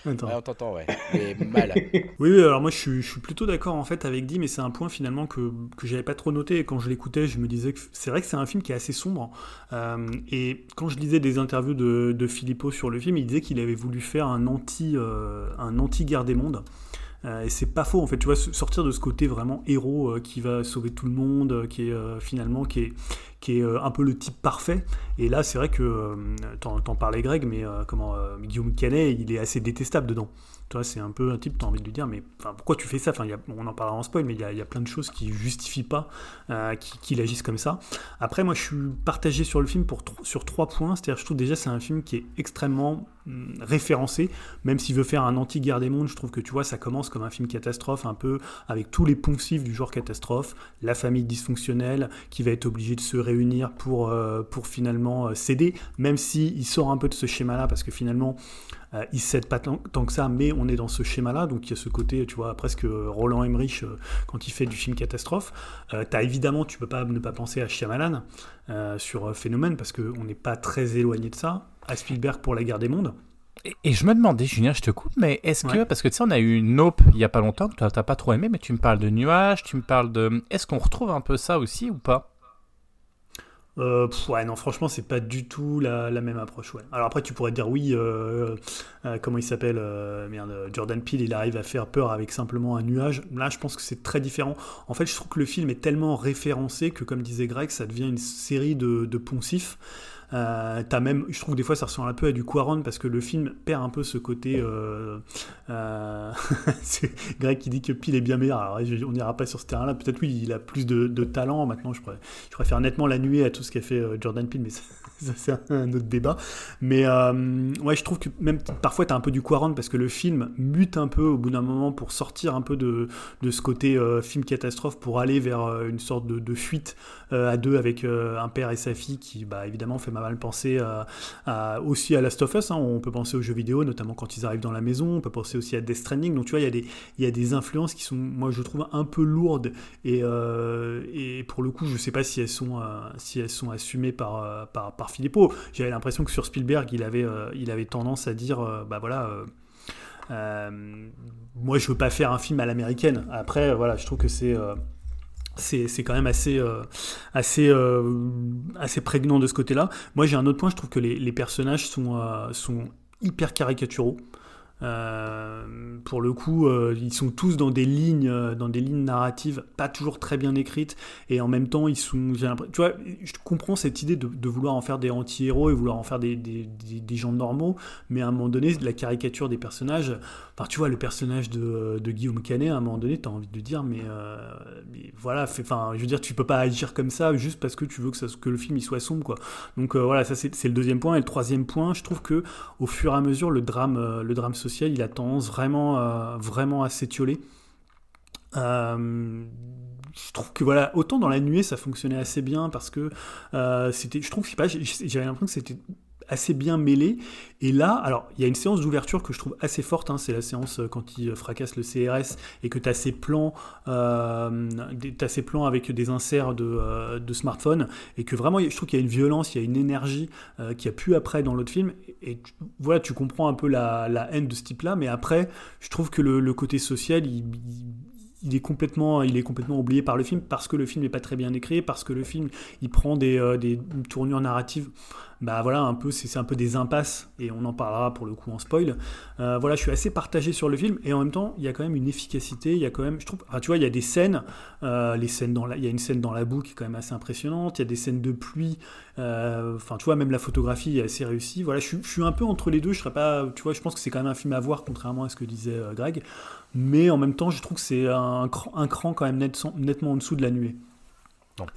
Attends. on t'entend, ouais. Mais mal. oui, oui, alors moi je suis, je suis plutôt d'accord en fait avec Dim, mais c'est un point finalement que, que j'avais pas trop noté. Et quand je l'écoutais, je me disais que c'est vrai que c'est un film qui est assez sombre. Euh, et quand je lisais des interviews de, de Filippo sur le film, il disait qu'il avait voulu faire un anti, euh, un anti-guerre des mondes. Euh, et c'est pas faux en fait, tu vois, sortir de ce côté vraiment héros euh, qui va sauver tout le monde, euh, qui est finalement qui est, qui est un peu le type parfait. Et là, c'est vrai que t'en, t'en parlais Greg, mais comment Guillaume Canet, il est assez détestable dedans. Toi, c'est un peu un type, tu as envie de lui dire, mais pourquoi tu fais ça? On en parlera en spoil, mais il y, a, plein de choses qui justifient pas qu'il agisse comme ça. Après, moi, je suis partagé sur le film pour, sur trois points. C'est-à-dire, je trouve déjà c'est un film qui est extrêmement référencé, même s'il veut faire un anti-guerre des mondes. Je trouve que tu vois, ça commence comme un film catastrophe, un peu avec tous les poncifs du genre catastrophe, la famille dysfonctionnelle qui va être obligée de se réunir pour, euh, finalement euh, céder, même s'il il sort un peu de ce schéma-là, parce que finalement, euh, il cède pas tant, que ça, mais on est dans ce schéma-là, donc il y a ce côté, tu vois, presque Roland Emmerich euh, quand il fait du film catastrophe. Euh, as évidemment, tu peux pas ne pas penser à Shyamalan sur Phénomène, parce qu'on n'est pas très éloigné de ça, à Spielberg pour La guerre des mondes. Et, je me demandais, Julien, je te coupe, mais est-ce que, parce que tu sais, on a eu une Nope il y a pas longtemps, que tu n'as pas trop aimé, mais tu me parles de nuages, tu me parles de... Est-ce qu'on retrouve un peu ça aussi ou pas? Euh, ouais, non, franchement, c'est pas du tout la, même approche. Ouais. Alors après, tu pourrais dire oui, euh, euh, comment il s'appelle Merde, Jordan Peele, il arrive à faire peur avec simplement un nuage. Là, je pense que c'est très différent. En fait, je trouve que le film est tellement référencé que, comme disait Greg, ça devient une série de, de poncifs. Euh, as même, je trouve que des fois ça ressemble un peu à du Quaron parce que le film perd un peu ce côté. Euh, euh, c'est Greg qui dit que Pile est bien meilleur. Alors, on n'ira pas sur ce terrain-là. Peut-être oui, il a plus de, talent maintenant. Je, préfère, nettement la nuée à tout ce qu'a fait Jordan Peele, mais ça, c'est un autre débat. Mais ouais, je trouve que même parfois tu as un peu du Quaron parce que le film mute un peu au bout d'un moment pour sortir un peu de, de ce côté film catastrophe pour aller vers une sorte de, de fuite à deux avec un père et sa fille qui, bah, évidemment, fait mal penser aussi à Last of Us. Hein. On peut penser aux jeux vidéo, notamment quand ils arrivent dans la maison. On peut penser aussi à Death Stranding. Donc tu vois, il y a des, y a des influences qui sont, moi je trouve, un peu lourdes. Et, euh, et pour le coup, je sais pas si elles sont, euh, si elles sont assumées par, euh, par, Filippo. J'avais l'impression que sur Spielberg, il avait, il avait tendance à dire, bah voilà. moi, je veux pas faire un film à l'américaine. Après, voilà, je trouve que c'est quand même assez, euh, euh, prégnant de ce côté-là. Moi, j'ai un autre point, je trouve que les, personnages euh, sont hyper caricaturaux. Euh, pour le coup, euh, ils sont tous dans des lignes, euh, dans des lignes narratives pas toujours très bien écrites, et en même temps, ils sont. Tu vois, je comprends cette idée de, vouloir en faire des anti-héros et vouloir en faire des, des, des, gens normaux, mais à un moment donné, la caricature des personnages. Enfin, tu vois, le personnage de, de Guillaume Canet, à un moment donné, t'as envie de dire, mais, voilà, enfin, je veux dire, tu peux pas agir comme ça juste parce que tu veux que, ça, que le film il soit sombre, quoi. Donc voilà, ça c'est le deuxième point. Et le troisième point, je trouve que au fur et à mesure, le drame, le drame social il a tendance vraiment, euh, vraiment à s'étioler. Euh, je trouve que voilà, autant dans la nuée ça fonctionnait assez bien parce que euh, c'était, je trouve, je sais pas, j'avais l'impression que c'était assez bien mêlé. Et là, alors, il y a une séance d'ouverture que je trouve assez forte, hein, c'est la séance euh, quand il fracasse le CRS et que tu as ces plans, euh, ces plans avec des inserts de, euh, de smartphone, et que vraiment, je trouve qu'il y a une violence, il y a une énergie euh, qui a pu après dans l'autre film, et, voilà, tu comprends un peu la, haine de ce type-là, mais après, je trouve que le, côté social, il, est complètement il est complètement oublié par le film parce que le film n'est pas très bien écrit parce que le film il prend des, des tournures narratives bah voilà, un peu, c'est un peu des impasses, et on en parlera pour le coup en spoil. Euh, voilà, je suis assez partagé sur le film, et en même temps, il y a quand même une efficacité, il y a quand même, je trouve, tu vois, il y a des scènes, euh, les scènes dans il y a une scène dans la boue qui est quand même assez impressionnante, il y a des scènes de pluie, euh, enfin, tu vois, même la photographie est assez réussie. Voilà, je, suis un peu entre les deux, je serais pas, tu vois, je pense que c'est quand même un film à voir, contrairement à ce que disait Greg, mais en même temps, je trouve que c'est un, un, cran quand même nettement en dessous de la nuée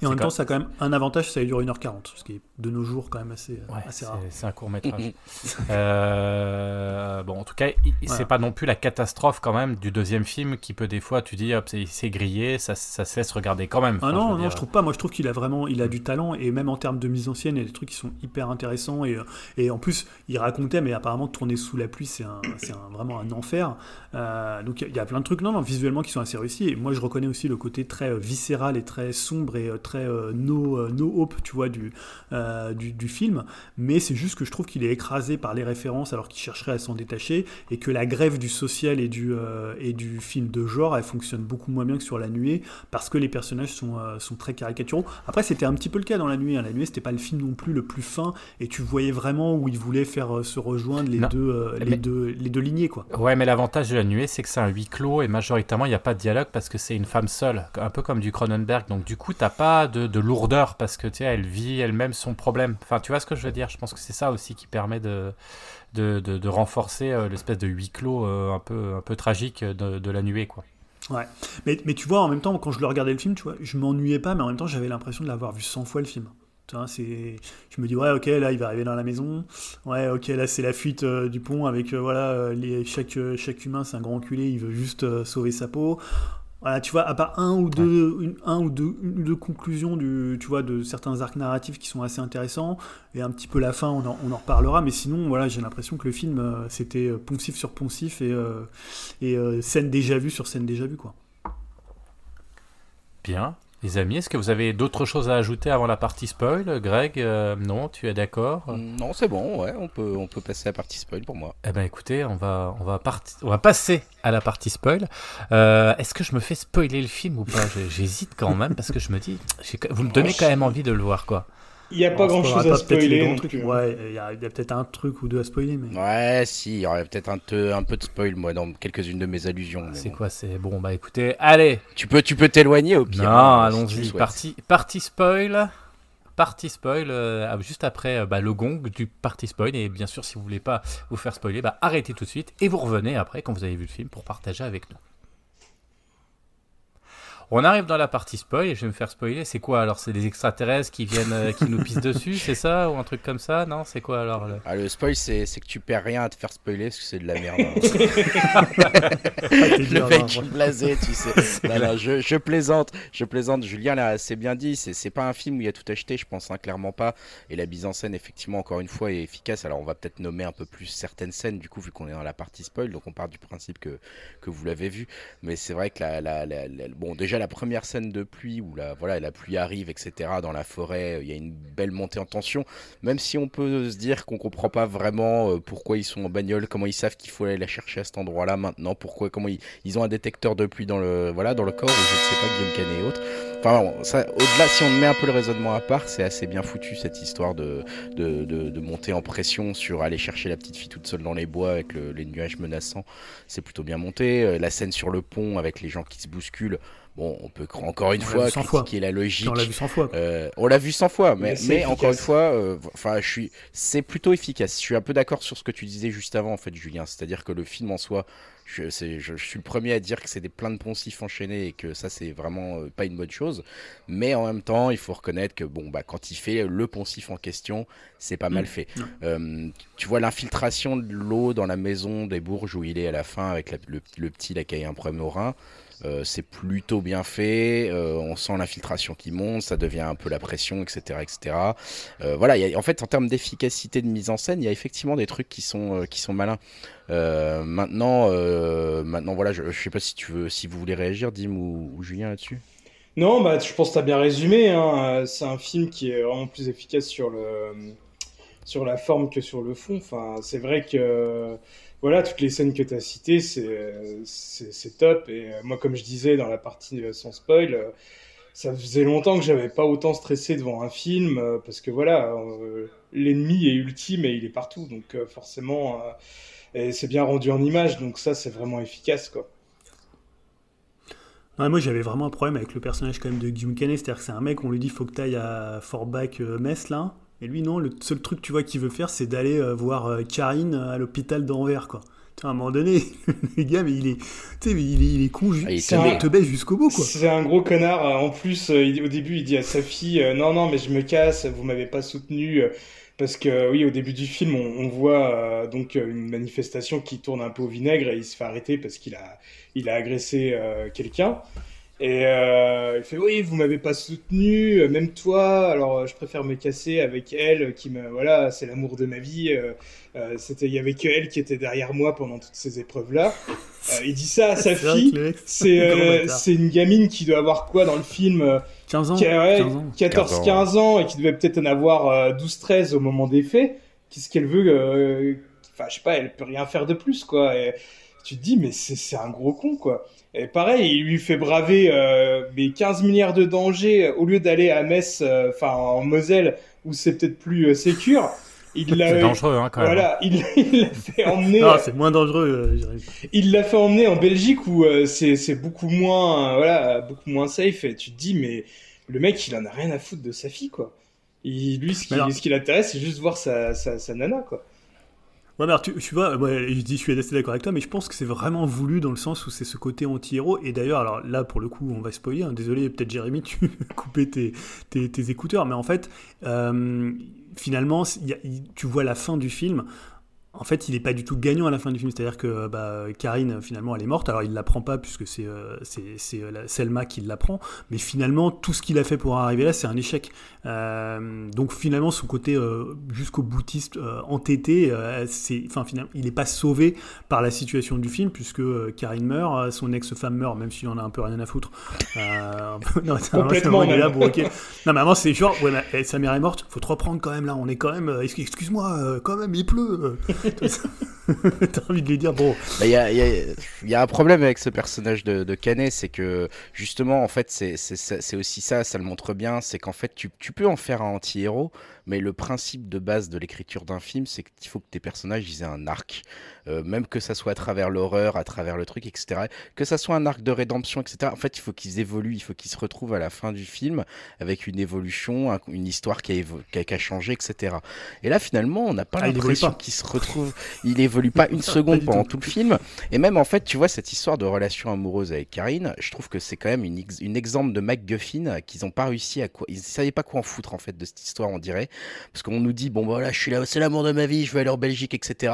et en même temps, ça a quand même un avantage, ça dure 1h40, ce qui est de nos jours quand même assez, assez rare. C'est un court métrage. euh, bon, en tout cas, c'est pas non plus la catastrophe quand même du deuxième film qui peut des fois, tu dis, hop, c'est grillé, ça, ça, se laisse regarder quand même. ah non, non, je trouve pas. Moi, je trouve qu'il a vraiment, il a du talent et même en termes de mise en scène, il y a des trucs qui sont hyper intéressants et, et en plus, il racontait, mais apparemment, tourner sous la pluie, c'est un, un, vraiment un enfer. Euh, donc il y, a plein de trucs, non, non, visuellement qui sont assez réussis. Et moi, je reconnais aussi le côté très euh, viscéral et très sombre et euh, très no, no hope, tu vois, du, du, du, film. Mais c'est juste que je trouve qu'il est écrasé par les références alors qu'il chercherait à s'en détacher et que la grève du social et du, et du film de genre, elle fonctionne beaucoup moins bien que sur La Nuée parce que les personnages sont, sont très caricaturaux. Après, c'était un petit peu le cas dans La Nuée. Hein. La Nuée, c'était pas le film non plus le plus fin et tu voyais vraiment où il voulait faire se rejoindre les, deux, les, deux, les deux lignées, quoi. Ouais, mais l'avantage de La Nuée, c'est que c'est un huis clos et majoritairement il n'y a pas de dialogue parce que c'est une femme seule, un peu comme du Cronenberg. Donc du coup, t'as pas de, lourdeur parce que tu sais, elle vit elle-même son problème. Enfin, tu vois ce que je veux dire? Je pense que c'est ça aussi qui permet de, de, renforcer euh, l'espèce de huis clos euh, un, peu, un peu tragique de, La Nuée, quoi. Ouais, mais, mais tu vois, en même temps, quand je le regardais le film, tu vois, je m'ennuyais pas, mais en même temps, j'avais l'impression de l'avoir vu 100 fois le film. C'est, je me dis ouais ok là il va arriver dans la maison, ouais ok là c'est la fuite euh, du pont avec voilà chaque chaque humain c'est un grand enculé il veut juste sauver sa peau. Voilà tu vois à part un ou deux un ou deux, deux conclusions du tu vois de certains arcs narratifs qui sont assez intéressants et un petit peu la fin on en, on en reparlera mais sinon voilà j'ai l'impression que le film c'était poncif sur poncif et et scène déjà vue sur scène déjà vue quoi. Bien. Les amis, est-ce que vous avez d'autres choses à ajouter avant la partie spoil Greg, euh, non, tu es d'accord? Non, c'est bon, ouais, on peut, on peut passer à la partie spoil pour moi. Eh ben écoutez, on va, on va, on va passer à la partie spoil. Euh, est-ce que je me fais spoiler le film ou pas? J'hésite quand même parce que je me dis, vous me donnez quand même envie de le voir, quoi. Il n'y a pas grand chose à spoiler. Ouais, il y a, peut-être un truc ou deux à spoiler. Mais... Ouais, si, il y aurait peut-être un, un, peu de spoil, moi, dans quelques-unes de mes allusions. C'est quoi C'est bon, bah écoutez, allez Tu peux tu peux t'éloigner au pire. Non, hein, allons-y. partie, partie spoil. Partie spoil, euh, juste après euh, bah, le gong du partie spoil. Et bien sûr, si vous voulez pas vous faire spoiler, bah, arrêtez tout de suite et vous revenez après quand vous avez vu le film pour partager avec nous. On arrive dans la partie spoil et je vais me faire spoiler. C'est quoi alors C'est des extraterrestres qui viennent, euh, qui nous pissent dessus, c'est ça Ou un truc comme ça? Non C'est quoi alors le... Ah, le spoil, c'est, que tu perds rien à te faire spoiler parce que c'est de la merde. Hein. le mec blasé, tu sais. je, je, plaisante, je plaisante. Julien l'a assez bien dit. C'est, pas un film où il y a tout acheté, je pense, hein, clairement pas. Et la mise en scène, effectivement, encore une fois, est efficace. Alors on va peut-être nommer un peu plus certaines scènes, du coup, vu qu'on est dans la partie spoil. Donc on part du principe que, que vous l'avez vu. Mais c'est vrai que la, la, la, bon, déjà, la première scène de pluie où la, voilà, la pluie arrive, etc., dans la forêt, il y a une belle montée en tension, même si on peut se dire qu'on comprend pas vraiment euh, pourquoi ils sont en bagnole, comment ils savent qu'il faut aller la chercher à cet endroit-là maintenant, pourquoi, comment ils, ont un détecteur de pluie dans le, voilà, dans le corps, je ne sais pas, Guillaume Canet et autres. Enfin, au-delà, si on met un peu le raisonnement à part, c'est assez bien foutu cette histoire de, de, de, monter en pression sur aller chercher la petite fille toute seule dans les bois avec les nuages menaçants. C'est plutôt bien monté. Euh, la scène sur le pont avec les gens qui se bousculent. Bon, on peut encore une fois critiquer la logique. On l'a vu 100 fois. Euh, on l'a vu 100 fois, mais, mais, encore une fois, euh, enfin, je suis, c'est plutôt efficace. Je suis un peu d'accord sur ce que tu disais juste avant, en fait, Julien. C'est-à-dire que le film en soi, je, je, suis le premier à dire que c'est des plein de poncifs enchaînés et que ça, c'est vraiment euh, pas une bonne chose. Mais en même temps, il faut reconnaître que bon, bah, quand il fait le poncif en question, c'est pas mal mm. fait. tu vois l'infiltration de l'eau dans la maison des Bourges où il est à la fin avec le, le, petit là qui a un problème au rein. Euh, c'est plutôt bien fait. Euh, on sent l'infiltration qui monte, ça devient un peu la pression, etc., etc. Euh, voilà. en fait, en termes d'efficacité de mise en scène, il y a effectivement des trucs qui sont qui sont malins. maintenant, maintenant, voilà. Je, ne sais pas si tu veux, si vous voulez réagir, Dim ou, Julien là-dessus. Non, bah, je pense que tu as bien résumé. Hein. C'est un film qui est vraiment plus efficace sur le sur la forme que sur le fond. Enfin, c'est vrai que voilà, toutes les scènes que tu as citées, c'est top. Et euh, moi, comme je disais dans la partie euh, sans spoil, ça faisait longtemps que j'avais pas autant stressé devant un film parce que voilà, l'ennemi est ultime et il est partout, donc forcément, c'est bien rendu en image, donc ça c'est vraiment efficace quoi. moi j'avais vraiment un problème avec le personnage quand même de Guillaume Canet, c'est-à-dire que c'est un mec, on lui dit faut que tu ailles à Forbach Metz là, et lui non, le seul truc tu vois qu'il veut faire c'est d'aller voir Karine à l'hôpital d'Anvers quoi à un moment donné, le gars, mais il est, tu sais, il est, il est con, ah, il te baisse jusqu'au bout, quoi. C'est un gros connard. En plus, euh, au début, il dit à sa fille, euh, non, non, mais je me casse, vous m'avez pas soutenu. Euh, parce que oui, au début du film, on, voit donc une manifestation qui tourne un peu au vinaigre et il se fait arrêter parce qu'il a, il a agressé quelqu'un. Et euh, il fait oui, vous m'avez pas soutenu, euh, même toi. Alors euh, je préfère me casser avec elle, qui me voilà, c'est l'amour de ma vie. c'était, il y avait que elle qui était derrière moi pendant toutes ces épreuves là. il dit ça à sa fille. C'est c'est une gamine qui doit avoir quoi dans le film 15 ans, 14-15 ans et qui devait peut-être en avoir 12-13 au moment des faits. Qu'est-ce qu'elle veut Enfin, je sais pas, elle peut rien faire de plus quoi. Et tu te dis mais c'est un gros con quoi. Et pareil, il lui fait braver euh, 15 milliards de dangers au lieu d'aller à Metz, euh, enfin en Moselle, où c'est peut-être plus euh, sécure. Il l'a, c'est dangereux, hein, quand même. Voilà, il, l'a fait emmener. non, c'est moins dangereux. Euh, il l'a fait emmener en Belgique où euh, c'est, c'est beaucoup moins, voilà, beaucoup moins safe. Et tu te dis, mais le mec, il en a rien à foutre de sa fille, quoi. Il, lui, ce qui, ce qui l'intéresse, c'est juste voir sa, sa, sa nana, quoi. Ouais, mais alors, tu, tu vois, je dis, je suis assez d'accord avec toi, mais je pense que c'est vraiment voulu dans le sens où c'est ce côté anti-héros. Et d'ailleurs, alors là, pour le coup, on va spoiler. Hein, désolé, peut-être Jérémy, tu coupais tes, tes, écouteurs, mais en fait, euh, finalement, tu vois la fin du film en fait, il n'est pas du tout gagnant à la fin du film. C'est-à-dire que bah, Karine, finalement, elle est morte. Alors, il ne l'apprend pas puisque c'est euh, euh Selma qui l'apprend. Mais finalement, tout ce qu'il a fait pour arriver là, c'est un échec. Euh, donc, finalement, son côté euh, jusqu'au boutiste euh, entêté, euh, c'est, enfin, finalement, il n'est pas sauvé par la situation du film puisque Karine meurt, son ex-femme meurt, même s'il en a un peu rien à foutre. non, Complètement. Là, bon, okay. Non, mais avant, c'est genre, ouais, eh, sa mère est morte. Faut te reprendre quand même là. On est quand même. Excuse-moi, quand même, il pleut. T'as envie de lui dire, bon. Il bah, y, a, un problème avec ce personnage de, de c'est que justement, en fait, c'est aussi ça, ça le montre bien, c'est qu'en fait, tu, peux en faire un anti-héros, mais le principe de base de l'écriture d'un film, c'est qu'il faut que tes personnages aient un arc. Euh, même que ça soit à travers l'horreur, à travers le truc, etc. Que ça soit un arc de rédemption, etc. En fait, il faut qu'ils évoluent, il faut qu'ils se retrouvent à la fin du film avec une évolution, une histoire qui a, qui a, changé, etc. Et là, finalement, on n'a pas ah, l'impression qu'il se retrouve. Il évolue pas une seconde pendant tout. le film. Et même, en fait, tu vois, cette histoire de relation amoureuse avec Karine, je trouve que c'est quand même une, une exemple de MacGuffin qu'ils n'ont pas réussi à quoi. Ils savaient pas quoi en foutre, en fait, de cette histoire, on dirait. Parce qu'on nous dit, bon, voilà, je suis là, c'est l'amour de ma vie, je vais aller en Belgique, etc.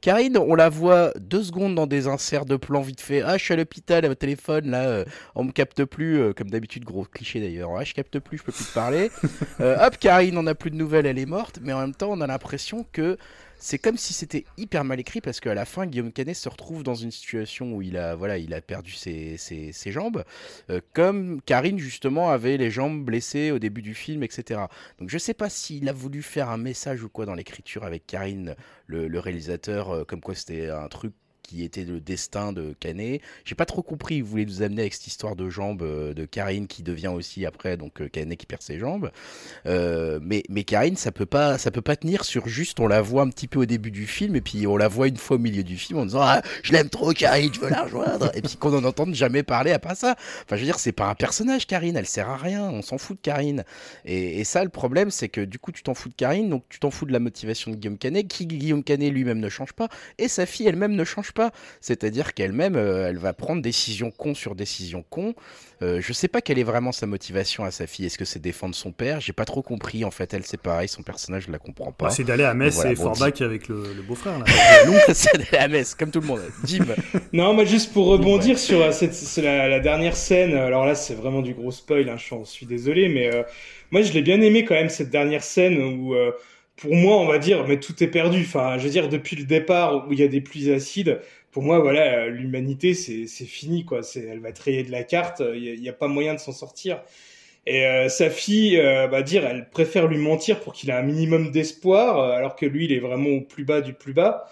Karine, on la voit deux secondes dans des inserts de plans vite fait. Ah, je suis à l'hôpital, à mon téléphone, là, euh, on me capte plus, euh, comme d'habitude, gros cliché d'ailleurs. Ah, je capte plus, je peux plus te parler. Euh, hop, Karine, on a plus de nouvelles, elle est morte, mais en même temps, on a l'impression que c'est comme si c'était hyper mal écrit parce qu'à la fin, Guillaume Canet se retrouve dans une situation où il a, voilà, il a perdu ses, jambes, euh, comme Karine justement avait les jambes blessées au début du film, etc. Donc je sais pas s'il a voulu faire un message ou quoi dans l'écriture avec Karine, le, le réalisateur, euh, comme quoi c'était un truc qui était le destin de Canet. J'ai pas trop compris, il voulait nous amener avec cette histoire de jambes euh, de Karine qui devient aussi après donc euh, Canet qui perd ses jambes. Euh, mais mais Karine, ça peut pas ça peut pas tenir sur juste on la voit un petit peu au début du film et puis on la voit une fois au milieu du film en disant ah je l'aime trop Karine, je veux la rejoindre et puis qu'on en entende jamais parler à pas ça. Enfin je veux dire c'est pas un personnage Karine, elle sert à rien, on s'en fout de Karine. Et, et ça le problème c'est que du coup tu t'en fous de Karine donc tu t'en fous de la motivation de Guillaume Canet qui Guillaume Canet lui-même ne change pas et sa fille elle-même ne change pas. C'est-à-dire qu'elle-même, euh, elle va prendre décision con sur décision con. Euh, je sais pas quelle est vraiment sa motivation à sa fille. Est-ce que c'est défendre son père? J'ai pas trop compris. En fait, elle, c'est pareil. Son personnage, je la comprends pas. c'est d'aller à Metz et Forbach avec le, beau-frère. c'est d'aller à Metz, comme tout le monde. Jim. non, moi, juste pour rebondir sur euh, cette, la, dernière scène. Alors là, c'est vraiment du gros spoil. Hein, je suis désolé, mais moi, je l'ai bien aimé quand même cette dernière scène où pour moi, on va dire, mais tout est perdu. Enfin, je veux dire, depuis le départ où il y a des pluies acides, pour moi, voilà, l'humanité, c'est fini, quoi. Elle va rayée de la carte. Il n'y a, pas moyen de s'en sortir. Et euh, sa fille, euh, va dire, elle préfère lui mentir pour qu'il ait un minimum d'espoir, euh, alors que lui, il est vraiment au plus bas du plus bas.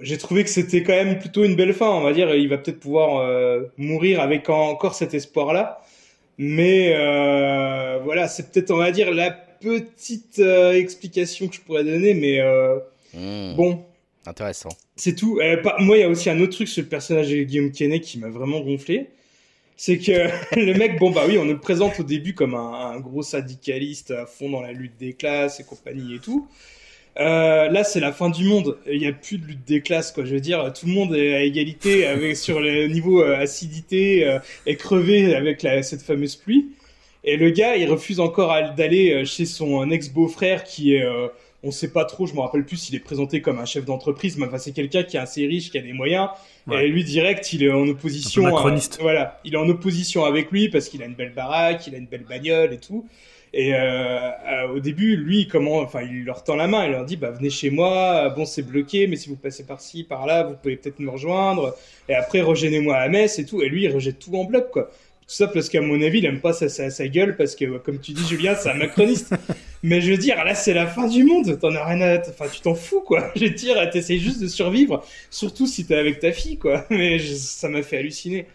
J'ai trouvé que c'était quand même plutôt une belle fin, on va dire. Il va peut-être pouvoir mourir avec encore cet espoir-là. Mais euh, voilà, c'est peut-être, on va dire, la petite euh, explication que je pourrais donner, mais euh, Hmm, bon, Intéressant. c'est tout. Euh, pas- moi, il y a aussi un autre truc sur le personnage de Guillaume Kenney qui m'a vraiment gonflé. C'est que le mec, bon bah oui, on nous le présente au début comme un, un gros syndicaliste à fond dans la lutte des classes et compagnie et tout. Euh, là, c'est la fin du monde. Il n'y a plus de lutte des classes, quoi. Je veux dire, tout le monde est à égalité avec sur le niveau euh, acidité euh, est crevé avec la, cette fameuse pluie. Et le gars, il refuse encore d'aller euh, chez son ex-beau-frère qui est, euh, on sait pas trop, je me rappelle plus s'il est présenté comme un chef d'entreprise, mais enfin c'est quelqu'un qui est assez riche, qui a des moyens. Ouais. Et lui direct, il est en opposition. À- voilà, il est en opposition avec lui parce qu'il a une belle baraque, il a une belle bagnole et tout. Et euh, euh, au début, lui, comment, enfin, il leur tend la main, il leur dit, bah venez chez moi. Bon, c'est bloqué, mais si vous passez par-ci, par-là, vous pouvez peut-être me rejoindre. Et après, rejoignez-moi à messe et tout. Et lui, il rejette tout en bloc, quoi. Tout ça parce qu'à mon avis, il aime pas sa, sa, sa gueule parce que, comme tu dis, Julien, c'est un macroniste. Mais je veux dire, là, c'est la fin du monde. T'en as rien à, enfin, tu t'en fous, quoi. Je veux dire, t'essayes juste de survivre. Surtout si t'es avec ta fille, quoi. Mais je- ça m'a fait halluciner.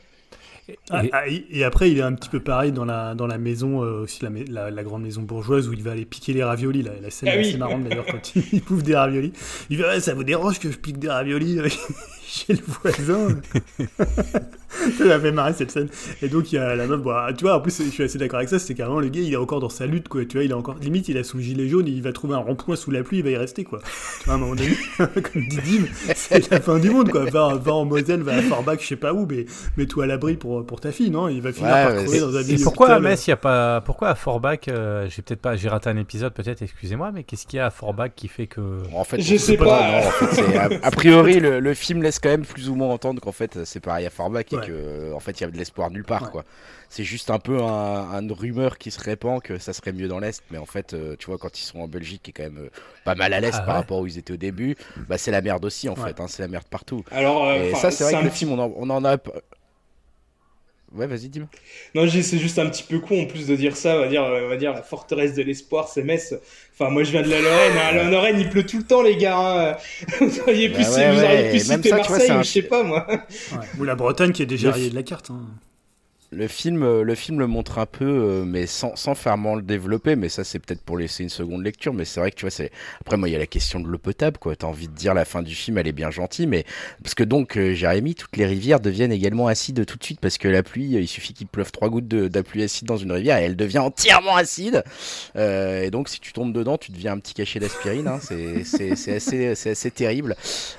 Ah, Et- ah, et et après, il est un petit peu pareil dans la, dans la maison, euh, aussi la, la, la grande maison bourgeoise où il va aller piquer les raviolis. La, la scène Ah est assez marrante d'ailleurs quand il, il bouffe des raviolis. Il ouais, Ça vous dérange que je pique des raviolis chez le voisin Ça m'a fait marrer cette scène. Et donc, il y a la meuf, bah, tu vois, en plus, je suis assez d'accord avec ça, c'est carrément le gars, il est encore dans sa lutte, quoi. Tu vois, il est encore, limite, il a son gilet jaune, il va trouver un rond-point sous la pluie, il va y rester, quoi. Tu vois, à un moment donné, comme dit Dim, c'est la fin du monde, quoi. Va, va en Moselle, va à Forbach, je sais pas où, mais mets-toi à l'abri pour, pour ta fille, non? Il va finir Ouais, par crever dans un Et vieil pourquoi à. Metz, il y a pas pourquoi à Forbach euh, j'ai peut-être pas j'ai raté un épisode peut-être excusez-moi mais qu'est-ce qu'il y a à Forbach qui fait que En fait, Je sais sait pas. non, en fait, a priori, le, le film laisse quand même plus ou moins entendre qu'en fait, c'est pareil à Forbach et Ouais. que en fait, il y a de l'espoir nulle part, Ouais. quoi. C'est juste un peu un, une rumeur qui se répand que ça serait mieux dans l'est, mais en fait, euh, tu vois, quand ils sont en Belgique, qui est quand même euh, pas mal à l'est Ah par ouais. rapport où ils étaient au début, bah c'est la merde aussi, en Ouais. fait. hein, c'est la merde partout. Alors, euh, et ça, c'est vrai que un le film, on en, on en a. Ouais, vas-y, dis-moi. Non, j'ai- c'est juste un petit peu con en plus de dire ça. On va dire, on va dire la forteresse de l'espoir, c'est Metz. Enfin, moi je viens de la Lorraine. Hein. La Lorraine, il pleut tout le temps, les gars. hein. Vous auriez pu, Bah ouais, vous auriez ouais, pu citer ça, vois, Marseille un- ou je sais pas moi. Ouais. Ou la Bretagne qui est déjà rayée de la carte. hein. Le film, euh, le film le montre un peu, euh, mais sans, sans vraiment le développer. Mais ça, c'est peut-être pour laisser une seconde lecture. Mais c'est vrai que tu vois, c'est après moi, il y a la question de l'eau potable, quoi. T'as envie de dire la fin du film, elle est bien gentille, mais parce que donc, euh, Jérémy, toutes les rivières deviennent également acides tout de suite parce que la pluie, euh, il suffit qu'il pleuve trois gouttes de, de pluie acide dans une rivière et elle devient entièrement acide. Euh, et donc, si tu tombes dedans, tu deviens un petit cachet d'aspirine. Hein. C'est, assez, c'est assez terrible.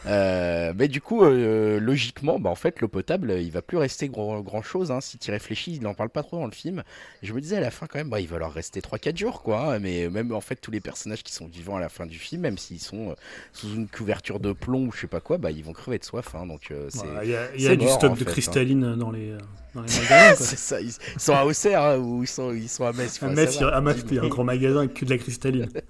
Euh, mais du coup, logiquement, bah, en fait, l'eau potable, il va plus rester grand, grand chose. Hein. Si tu réfléchis, il n'en parle pas trop dans le film. Et je me disais à la fin, quand même, bah, il va leur rester 3-4 jours, quoi. hein. Mais même en fait, tous les personnages qui sont vivants à la fin du film, même s'ils sont euh, sous une couverture de plomb ou je sais pas quoi, bah, ils vont crever de soif. Hein. Donc, euh, c'est. Il y a, y du stock de fait, hein. cristalline dans les, euh, dans les magasins. c'est ça, ils, sont à Auxerre hein, ou ils sont, ils sont à Metz. à Metz, il y a un grand magasin avec que de la cristalline.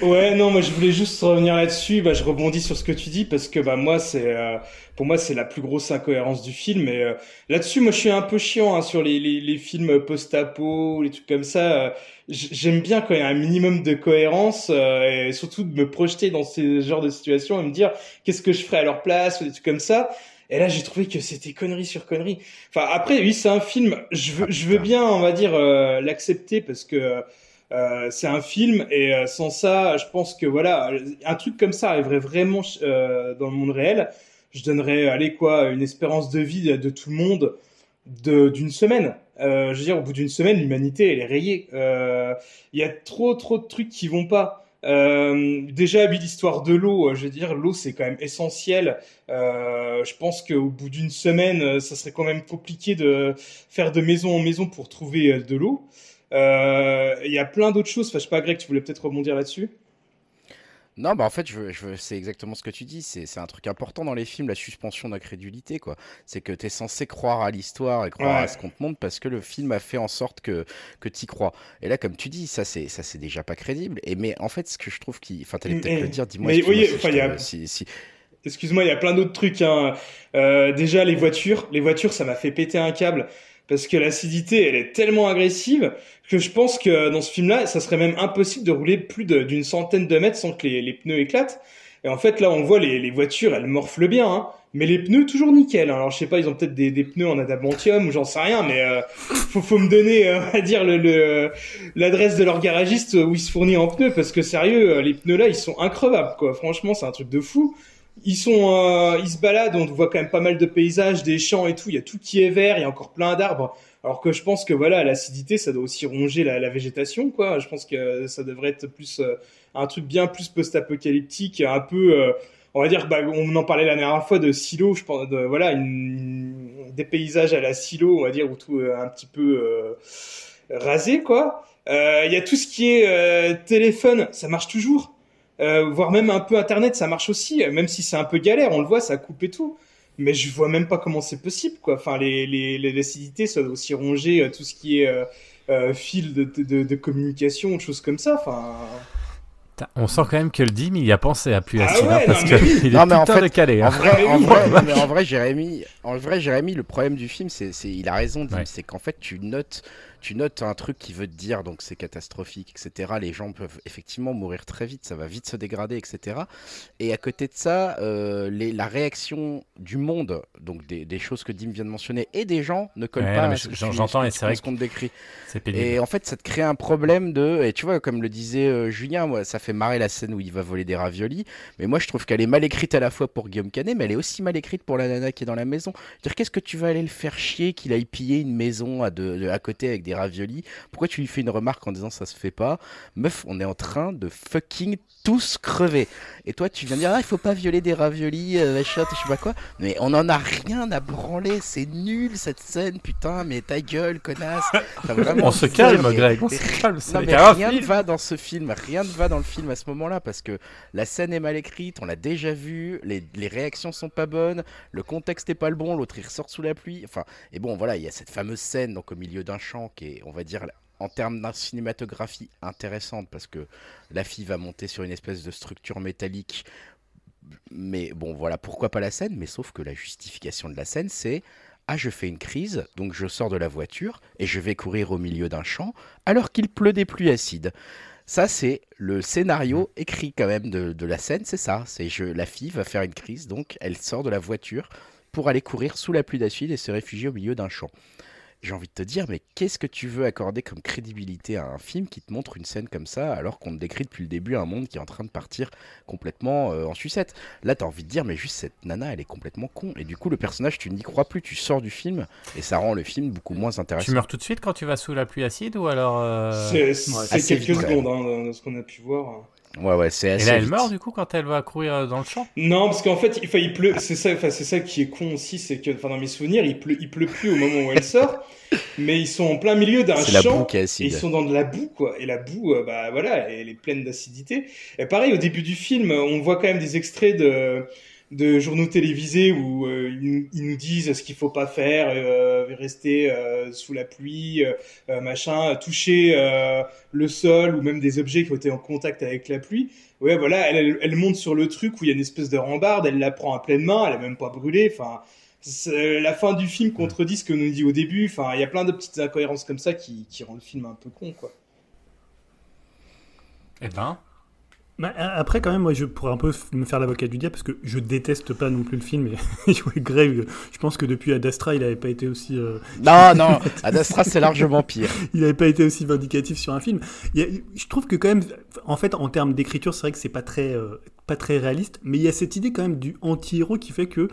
Ouais, non, moi je voulais juste revenir là-dessus. Bah, je rebondis sur ce que tu dis parce que bah moi c'est, euh, pour moi c'est la plus grosse incohérence du film. Et euh, là-dessus, moi je suis un peu chiant hein, sur les, les, les films post-apo, les trucs comme ça. Euh, J'aime bien quand il y a un minimum de cohérence euh, et surtout de me projeter dans ces genres de situations et me dire qu'est-ce que je ferais à leur place ou des trucs comme ça. Et là, j'ai trouvé que c'était connerie sur connerie. Enfin, après, oui, c'est un film. Je veux, je veux bien, on va dire, euh, l'accepter parce que euh, c'est un film et euh, sans ça, je pense que voilà, un truc comme ça arriverait vraiment euh, dans le monde réel. Je donnerais, allez quoi, une espérance de vie de tout le monde de d'une semaine. Je veux dire, au bout d'une semaine, l'humanité elle est rayée. Il y a trop trop de trucs qui vont pas. Déjà, oui, l'histoire de l'eau, je veux dire, l'eau c'est quand même essentiel. Je pense qu'au bout d'une semaine, ça serait quand même compliqué de faire de maison en maison pour trouver de l'eau. Euh, Il y a plein d'autres choses. Enfin, je sais pas, Greg, tu voulais peut-être rebondir là-dessus? Non, bah en fait, je, je, c'est exactement ce que tu dis. C'est, un truc important dans les films, la suspension d'incrédulité, quoi. C'est que tu es censé croire à l'histoire et croire Ouais. à ce qu'on te montre parce que le film a fait en sorte que, que tu crois. Et là, comme tu dis, ça c'est, ça c'est déjà pas crédible. Et mais en fait, ce que je trouve qui. Enfin, t'allais peut-être Mais- le dire, dis-moi oui, enfin, te- il y a- si- si- Excuse-moi, il y a plein d'autres trucs. Hein. Euh, déjà, les voitures. Les voitures, ça m'a fait péter un câble. Parce que l'acidité, elle est tellement agressive que je pense que dans ce film-là, ça serait même impossible de rouler plus d'une centaine de mètres sans que les, les pneus éclatent. Et en fait, là, on voit les, les voitures, elles morflent bien, hein. mais les pneus toujours nickel. hein. Alors, je sais pas, ils ont peut-être des, des pneus en adamantium ou j'en sais rien, mais euh, faut, faut me donner, euh, on va dire, le, le- l'adresse de leur garagiste où il se fournit en pneus, parce que sérieux, euh, les pneus là, ils sont increvables, quoi. Franchement, c'est un truc de fou. Ils sont, euh, ils se baladent, on voit quand même pas mal de paysages, des champs et tout. Il y a tout qui est vert, il y a encore plein d'arbres. Alors que je pense que voilà, l'acidité, ça doit aussi ronger la, la végétation, quoi. Je pense que ça devrait être plus euh, un truc bien plus post-apocalyptique, un peu, euh, on va dire, bah, on en parlait la dernière fois de silo, je pense, de, voilà, une, des paysages à la silo, on va dire, où tout est un petit peu euh, rasé, quoi. Euh, Il y a tout ce qui est euh, téléphone, ça marche toujours. Euh, voire même un peu internet, ça marche aussi, même si c'est un peu galère, on le voit, ça coupe et tout. Mais je vois même pas comment c'est possible, quoi. Enfin, les, les, les l'acidité, ça doit aussi ronger euh, tout ce qui est euh, euh, fil de, de, de, de communication, choses comme ça. Enfin, On sent quand même que le Dim, il y a pensé à plus Ah hein, ouais, parce non, mais oui. qu'il est Non, mais en fait, de calé. En hein. vrai, en vrai, non, mais en vrai, Jérémy, en vrai, Jérémy, le problème du film, c'est, c'est- il a raison, Dim, Ouais. c'est qu'en fait, tu notes, tu notes un truc qui veut te dire, donc c'est catastrophique, etc. Les gens peuvent effectivement mourir très vite, ça va vite se dégrader, etc. Et à côté de ça, euh, les, la réaction du monde, donc des, des choses que Dim vient de mentionner, et des gens ne collent Ouais, pas à ce j'entends, et c'est vrai qu'on te décrit. Et en fait, ça te crée un problème de. Et tu vois, comme le disait euh, Julien, moi, ça fait marrer la scène où il va voler des raviolis. Mais moi, je trouve qu'elle est mal écrite à la fois pour Guillaume Canet, mais elle est aussi mal écrite pour la nana qui est dans la maison. Dire qu'est-ce que tu vas aller le faire chier qu'il aille piller une maison à, de, de- à côté avec des raviolis Pourquoi tu lui fais une remarque en disant ça se fait pas? Meuf, on est en train de fucking tous crever. Et toi, tu viens dire ah, il faut pas violer des raviolis, euh, machin, je sais pas quoi. Mais on en a rien à branler. C'est nul cette scène, putain. Mais ta gueule, connasse. Enfin, vraiment, On se calme, Greg, on se calme. Non, mais rien ne film. va dans ce film, rien ne va dans le film à ce moment-là parce que la scène est mal écrite, on l'a déjà vu, les, les réactions sont pas bonnes, le contexte est pas le bon, l'autre il ressort sous la pluie. Enfin, et bon, voilà, il y a cette fameuse scène donc au milieu d'un champ qui est, on va dire, en termes de cinématographie intéressante parce que la fille va monter sur une espèce de structure métallique. Mais bon, voilà, pourquoi pas la scène Mais sauf que la justification de la scène, c'est ah, je fais une crise, donc je sors de la voiture et je vais courir au milieu d'un champ alors qu'il pleut des pluies acides. Ça, c'est le scénario écrit quand même de, de la scène, c'est ça. C'est je, la fille va faire une crise, donc elle sort de la voiture pour aller courir sous la pluie d'acide et se réfugier au milieu d'un champ. J'ai envie de te dire, mais qu'est-ce que tu veux accorder comme crédibilité à un film qui te montre une scène comme ça alors qu'on te décrit depuis le début un monde qui est en train de partir complètement euh, en sucette? Là, t'as envie de dire, mais juste cette nana, elle est complètement con. Et du coup, le personnage, tu n'y crois plus, tu sors du film et ça rend le film beaucoup moins intéressant. Tu meurs tout de suite quand tu vas sous la pluie acide ou alors. euh, c'est, quelques vite, secondes hein, dans ce qu'on a pu voir. Ouais, ouais, c'est Et assez. là, elle vite. meurt du coup quand elle va courir dans le champ? Non, parce qu'en fait, il, enfin, il pleut. C'est ça, enfin, c'est ça qui est con aussi, c'est que, enfin, dans mes souvenirs, il pleut, il pleut plus au moment où elle sort, mais ils sont en plein milieu d'un C'est la champ. boue qui est Et ils sont dans de la boue, quoi. Et la boue, euh, bah voilà, elle est pleine d'acidité. Et pareil, au début du film, on voit quand même des extraits de, de journaux télévisés où euh, ils, nous- disent ce qu'il faut pas faire, euh, rester euh, sous la pluie, machin, toucher le sol ou même des objets qui ont été en contact avec la pluie. Ouais, voilà, elle, monte sur le truc où il y a une espèce de rambarde, elle la prend à pleine main, elle a même pas brûlé. Enfin, la fin du film contredit ce que nous dit au début. Enfin, il y a plein de petites incohérences comme ça qui, qui rend le film un peu con, quoi. Eh ben. Bah, après, quand même, moi, je pourrais un peu me faire l'avocat du diable parce que je déteste pas non plus le film. Et Greg, je pense que depuis Ad Astra, il avait pas été aussi, euh, Non, non, Ad Astra, c'est largement pire. il avait pas été aussi vindicatif sur un film. Il y a- je trouve que quand même, en fait, en termes d'écriture, c'est vrai que c'est pas très, euh, pas très réaliste. Mais il y a cette idée quand même du anti-héros qui fait que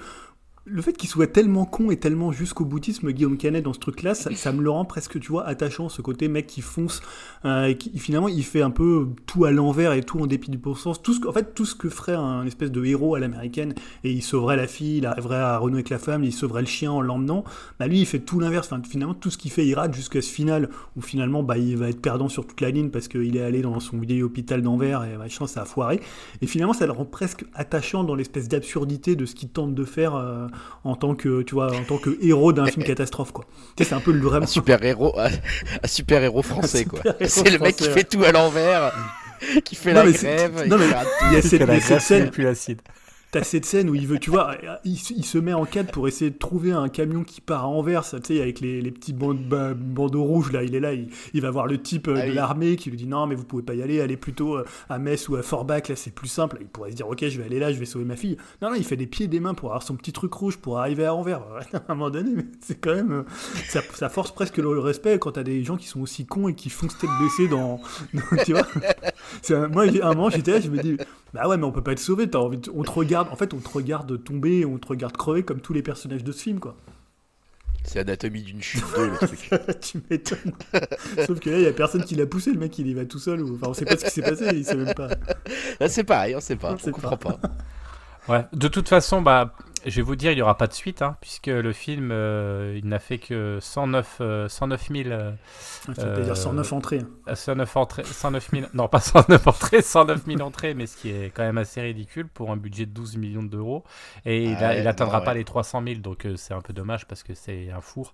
le fait qu'il soit tellement con et tellement jusqu'au boutisme Guillaume Canet dans ce truc-là, ça, ça me le rend presque, tu vois, attachant, ce côté mec qui fonce, euh, et qui finalement il fait un peu tout à l'envers et tout en dépit du bon sens. Tout ce, en fait, tout ce que ferait un espèce de héros à l'américaine, et il sauverait la fille, il arriverait à renouer avec la femme, il sauverait le chien en l'emmenant, bah lui il fait tout l'inverse. Enfin, finalement, tout ce qu'il fait, il rate jusqu'à ce final où finalement bah, il va être perdant sur toute la ligne parce qu'il est allé dans son vieil hôpital d'Anvers et machin, ça a foiré. Et finalement, ça le rend presque attachant dans l'espèce d'absurdité de ce qu'il tente de faire euh, en tant que, tu vois, en tant que héros d'un film catastrophe, quoi. Tu sais, c'est un peu le vraiment. Un super héros, un, un super héros français, quoi. C'est le mec qui fait tout à l'envers, qui fait Non, la grève. non, il mais Il y a cette, scène, plus acide. T'as cette scène où il veut, tu vois, il, se met en cadre pour essayer de trouver un camion qui part à Anvers, tu sais, avec les, les petits bah, bandeaux rouges, là, il est là, il, va voir le type euh, ah de l'armée qui lui dit non, mais vous pouvez pas y aller, allez plutôt euh, à Metz ou à Forbach, là, c'est plus simple. Il pourrait se dire, ok, je vais aller là, je vais sauver ma fille. Non, non, il fait des pieds et des mains pour avoir son petit truc rouge pour arriver à Anvers. à un moment donné, mais c'est quand même. Euh, ça, ça, force presque le respect quand t'as des gens qui sont aussi cons et qui font tête baissée dans. tu vois Moi, à un moment, j'étais là, je me dis, bah ouais, mais on peut pas être sauvé, on te regarde, en fait, on te regarde tomber, on te regarde crever comme tous les personnages de ce film, quoi. C'est Anatomie d'une chute 2, le truc. tu m'étonnes. Sauf que là, il y a personne qui l'a poussé, le mec, il y va tout seul. Ou... Enfin, on sait pas ce qui s'est passé, il sait même pas. c'est pareil, on sait pas, on, comprend pas. Ouais, de toute façon, bah, je vais vous dire, il n'y aura pas de suite, hein, puisque le film, euh, il n'a fait que 109, 109 000. Euh, dire 109 euh, entrées. 109 entrées, 109 000, non pas 109 entrées, 109 000 entrées, mais ce qui est quand même assez ridicule pour un budget de 12 millions d'euros. Et il n'atteindra pas les 300 000, donc c'est un peu dommage parce que c'est un four.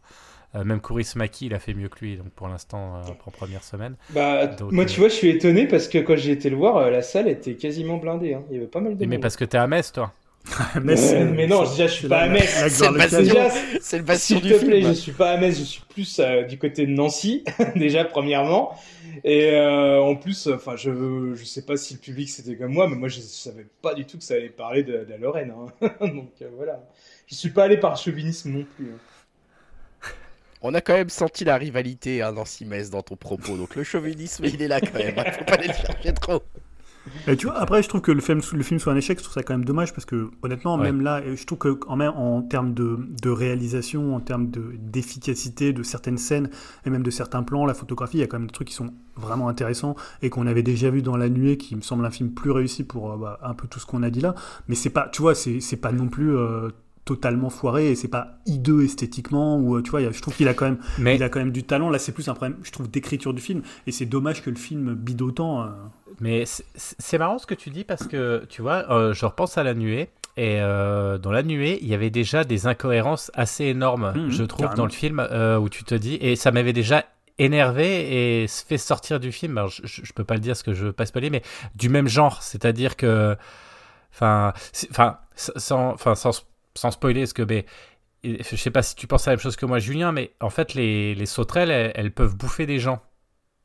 même Kouris Maki, il a fait mieux que lui, donc pour l'instant, en première semaine. Bah, moi, tu vois, je suis étonné parce que quand j'ai été le voir, la salle était quasiment blindée. Hein. Il y avait pas mal de. Mais parce que tu es à Metz, toi. mais, non, déjà, je suis pas à Metz. C'est le passion du film. je suis pas à Metz, je suis plus euh, du côté de Nancy, déjà, premièrement. Et euh, en plus, enfin, je, je sais pas si le public c'était comme moi, mais moi, je savais pas du tout que ça allait parler de, la Lorraine. Hein. Donc euh, voilà. Je suis pas allé par chauvinisme non plus. Hein. On a quand même senti la rivalité à Nancy-Metz dans ton propos, donc le chauvinisme il est là quand même, faut pas aller le chercher trop. Et tu vois, après, je trouve que le film, le film soit un échec, je trouve ça quand même dommage parce que, honnêtement, même là, je trouve que, quand même, en termes de, de réalisation, en termes d'efficacité de, certaines scènes et même de certains plans, la photographie, il y a quand même des trucs qui sont vraiment intéressants et qu'on avait déjà vu dans La Nuée, qui me semble un film plus réussi pour euh, bah, un peu tout ce qu'on a dit là. Mais c'est pas, tu vois, c'est pas non plus. Euh, totalement foiré et c'est pas hideux esthétiquement ou euh, tu vois je trouve qu'il a quand même mais... il a quand même du talent là c'est plus un problème je trouve d'écriture du film et c'est dommage que le film bide autant mais c'est marrant ce que tu dis parce que, tu vois, euh, je repense à la nuée. Et euh, dans la nuée, il y avait déjà des incohérences assez énormes, mmh, je trouve, dans le film, euh, où tu te dis, et ça m'avait déjà énervé et fait sortir du film. Alors, je, je, peux pas le dire ce que je veux pas spoiler, mais du même genre, c'est-à-dire que, enfin, enfin, sans, enfin, sans, sans spoiler, ce que, mais, je sais pas si tu penses à la même chose que moi, Julien, mais en fait, les, les sauterelles, elles, peuvent bouffer des gens,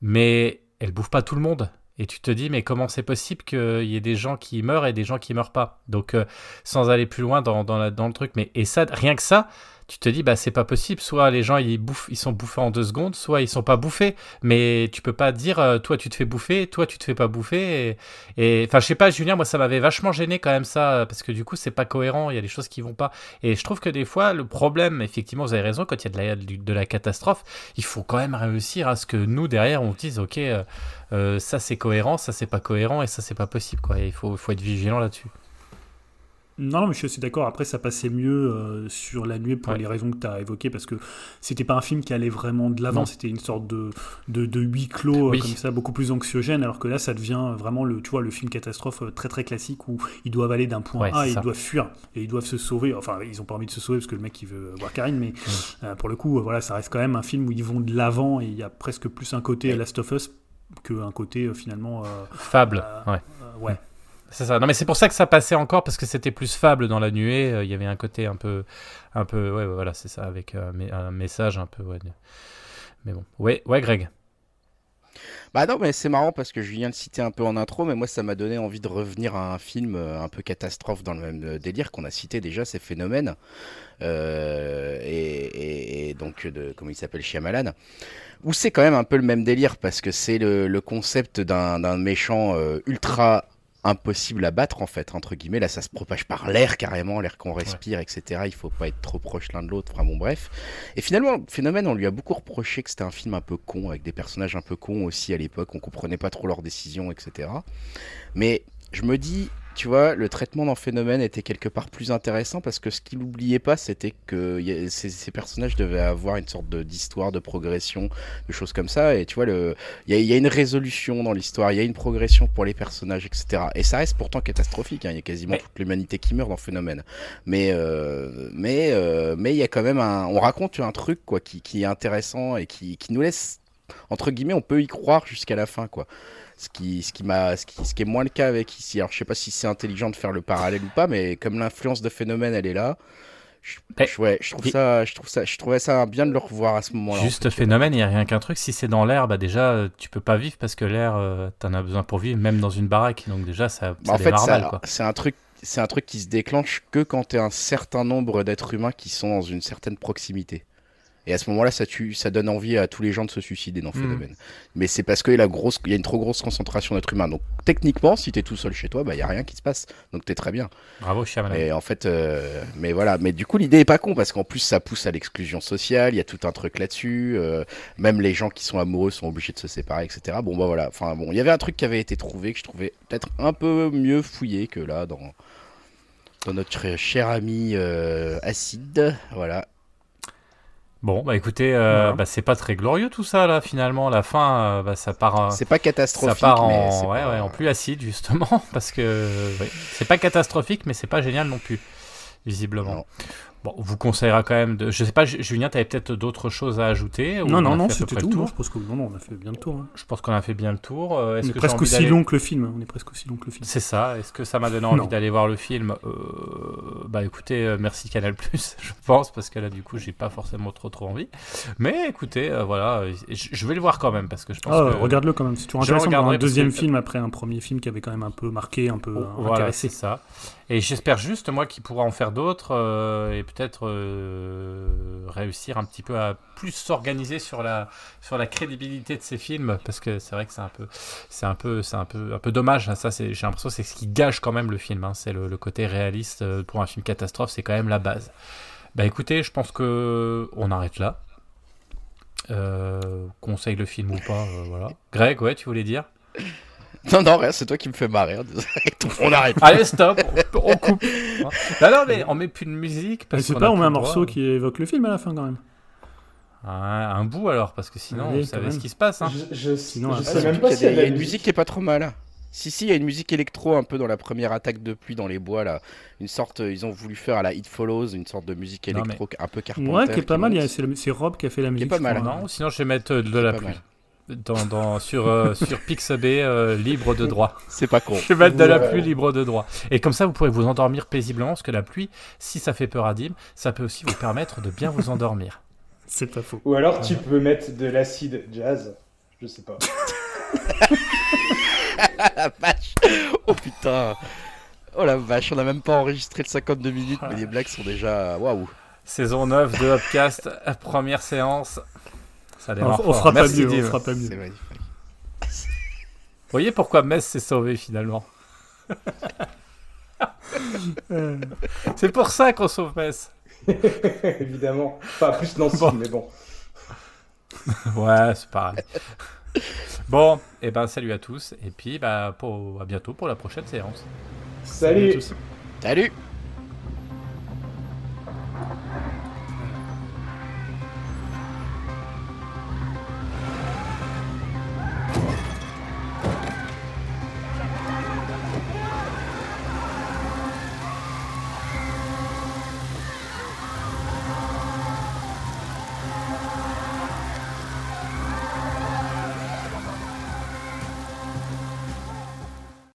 mais elles bouffent pas tout le monde. Et tu te dis, mais comment c'est possible qu'il y ait des gens qui meurent et des gens qui meurent pas? Donc, euh, sans aller plus loin dans, dans, dans, le truc, mais et ça, rien que ça, tu te dis bah c'est pas possible. Soit les gens ils bouffent ils sont bouffés en deux secondes soit ils sont pas bouffés. Mais tu peux pas dire euh, toi tu te fais bouffer toi tu te fais pas bouffer. Et enfin je sais pas Julien moi ça m'avait vachement gêné quand même ça parce que du coup c'est pas cohérent il y a des choses qui vont pas. Et je trouve que des fois le problème effectivement vous avez raison quand il y a de la, de la catastrophe il faut quand même réussir à ce que nous derrière on dise ok euh, euh, ça c'est cohérent ça c'est pas cohérent et ça c'est pas possible quoi. Il faut, faut être vigilant là-dessus non, non, mais je suis assez d'accord. Après, ça passait mieux euh, sur La Nuée pour les raisons que tu as évoquées, parce que c'était pas un film qui allait vraiment de l'avant, c'était une sorte de, de, de huis clos, euh, comme ça, beaucoup plus anxiogène, alors que là, ça devient vraiment le, tu vois, le film catastrophe euh, très très classique où ils doivent aller d'un point A et ils doivent fuir, et ils doivent se sauver. Enfin, ils ont pas envie de se sauver parce que le mec, il veut voir Karine, mais pour le coup, voilà, ça reste quand même un film où ils vont de l'avant et il y a presque plus un côté Last of Us qu'un côté finalement. Fable, ouais. ouais. C'est. Non, mais c'est pour ça que ça passait encore parce que c'était plus fable dans la nuée. Euh, il y avait un côté un peu, un peu, ouais, voilà, c'est ça, avec euh, un message un peu. Mais bon, ouais, ouais, Greg. Bah non, mais c'est marrant parce que je viens de citer un peu en intro, mais moi ça m'a donné envie de revenir à un film euh, un peu catastrophe dans le même délire qu'on a cité déjà, ces phénomènes. et, donc, de, comment il s'appelle, Shyamalan. Où c'est quand même un peu le même délire parce que c'est le, concept d'un méchant ultra impossible à battre en fait entre guillemets. Là ça se propage par l'air carrément l'air qu'on respire etc il faut pas être trop proche l'un de l'autre. Enfin bon bref. Et finalement phénomène on lui a beaucoup reproché que c'était un film un peu con avec des personnages un peu cons aussi à l'époque. On comprenait pas trop leurs décisions etc mais je me dis tu vois, le traitement d'un phénomène était quelque part plus intéressant parce que ce qu'il n'oubliait pas, c'était que ces, personnages devaient avoir une sorte d'histoire, de, progression, de choses comme ça. Et tu vois, il y, a une résolution dans l'histoire, il y a une progression pour les personnages, etc. Et ça reste pourtant catastrophique. Hein. Il y a quasiment toute l'humanité qui meurt dans le phénomène. Mais euh, mais euh, mais il y a quand même un, on raconte un truc quoi qui, qui est intéressant et qui, qui nous laisse entre guillemets, on peut y croire jusqu'à la fin quoi. Ce qui, ce qui m'a, ce qui, ce qui est moins le cas avec ici. Alors je sais pas si c'est intelligent de faire le parallèle ou pas, mais comme l'influence de phénomène elle est là, je, je- ouais, je trouve ça, je trouve ça, je trouvais ça bien de le revoir à ce moment-là. en Juste fait. phénomène, il n'y a rien qu'un truc. Si c'est dans l'air, bah déjà, euh, tu peux pas vivre parce que l'air, euh, t'en as besoin pour vivre, même dans une baraque. Donc déjà, ça, Bah, ça en fait, mal, quoi. c'est un truc, c'est un truc qui se déclenche que quand tu as un certain nombre d'êtres humains qui sont dans une certaine proximité. Et à ce moment-là, ça tue, ça donne envie à tous les gens de se suicider dans Mhm. Phénomène. Mais c'est parce qu'il y a la grosse, il y a une trop grosse concentration d'êtres humains. Donc techniquement, si tu es tout seul chez toi, bah il y a rien qui se passe. Donc tu es très bien. Bravo, Shyamalan. Et en fait, euh, mais voilà. Mais du coup, l'idée est pas con parce qu'en plus, ça pousse à l'exclusion sociale. Il y a tout un truc là-dessus. euh, même les gens qui sont amoureux sont obligés de se séparer, etc. Bon, bah voilà. Enfin, bon, il y avait un truc qui avait été trouvé que je trouvais peut-être un peu mieux fouillé que là dans dans notre cher ami euh, Acide. Voilà. Bon, bah écoutez, euh, bah, c'est pas très glorieux tout ça, là, finalement. La fin, euh, bah, ça part, euh, C'est pas ça catastrophique, part mais en, c'est ouais, pas- ouais, en plus acide, justement. Parce que c'est pas catastrophique, mais c'est pas génial non plus, visiblement. Non. Bon, on vous conseillera quand même de. Je sais pas, Ju- Julien, t'avais peut-être d'autres choses à ajouter ou Non, on non, non, c'était tout. tour non, je pense que non, non, on a fait bien le tour. hein. Je pense qu'on a fait bien le tour. Euh, On est que j'ai presque aussi long que le film. On est presque aussi long que le film. C'est ça. Est-ce que ça m'a donné envie d'aller voir le film Euh, Bah écoutez, euh, merci Canal je pense, parce que là du coup j'ai pas forcément trop trop envie. Mais écoutez, euh, voilà, je vais le voir quand même parce que je pense Ah, que regarde-le quand même. C'est toujours intéressant un deuxième que- film après un premier film qui avait quand même un peu marqué, un peu Oh, euh, voilà, intéressé. c'est ça. Et j'espère juste moi qu'il pourra en faire d'autres euh, et peut-être euh, réussir un petit peu à plus s'organiser sur la sur la crédibilité de ces films parce que c'est vrai que c'est un peu c'est un peu c'est un peu un peu dommage hein. ça j'ai l'impression que c'est ce qui gâche quand même le film hein. c'est le, côté réaliste euh, pour un film catastrophe c'est quand même la base. Bah écoutez, je pense que on arrête là. Euh, conseille le film ou pas, voilà. Greg, ouais, tu voulais dire? Non, non, rien. C'est toi qui me fais marrer. désolé. on arrête. Allez, stop, on, on coupe. Non, non, mais on met plus de musique. Parce c'est pas, on met un droit. morceau qui évoque le film à la fin quand même. Ah, un bout alors, parce que sinon, Allez, vous savez même. ce qui se passe. Hein. Je, je, Sinon, je sais même pas si y a, des- elle il y a une musique qui est pas trop mal. Si, si, il y a une musique électro un peu dans la première attaque de pluie dans les bois là. Une sorte, euh, ils ont voulu faire à la It Follows, une sorte de musique Non, électro un peu carpenter. Ouais, qui est pas mal. C'est Rob qui a fait la musique. pas je mal. Non, sinon je vais mettre euh, de la pas pluie. mal. Dans, dans, sur, euh, sur Pixabay, euh, libre de droit. C'est pas con. Je vais mettre de la pluie libre de droit. Et comme ça, vous pourrez vous endormir paisiblement, parce que la pluie, si ça fait peur à Dim, ça peut aussi vous permettre de bien vous endormir. C'est pas faux. Ou alors tu peux mettre de l'acide jazz. Je sais pas. la vache. Oh putain. Oh la vache, on a même pas enregistré le 52 minutes, mais les blagues sont déjà. Waouh. Saison 9 de Upcast, première séance. On, fera mieux, on, fera pas mieux. C'est magnifique. Vous voyez pourquoi Metz s'est sauvé finalement C'est pour ça qu'on sauve Metz. Évidemment. Pas enfin, plus Nancy, bon. mais bon. ouais, c'est pareil. bon, et eh ben salut à tous et puis bah à bientôt pour la prochaine séance. Salut. Salut. À tous. salut.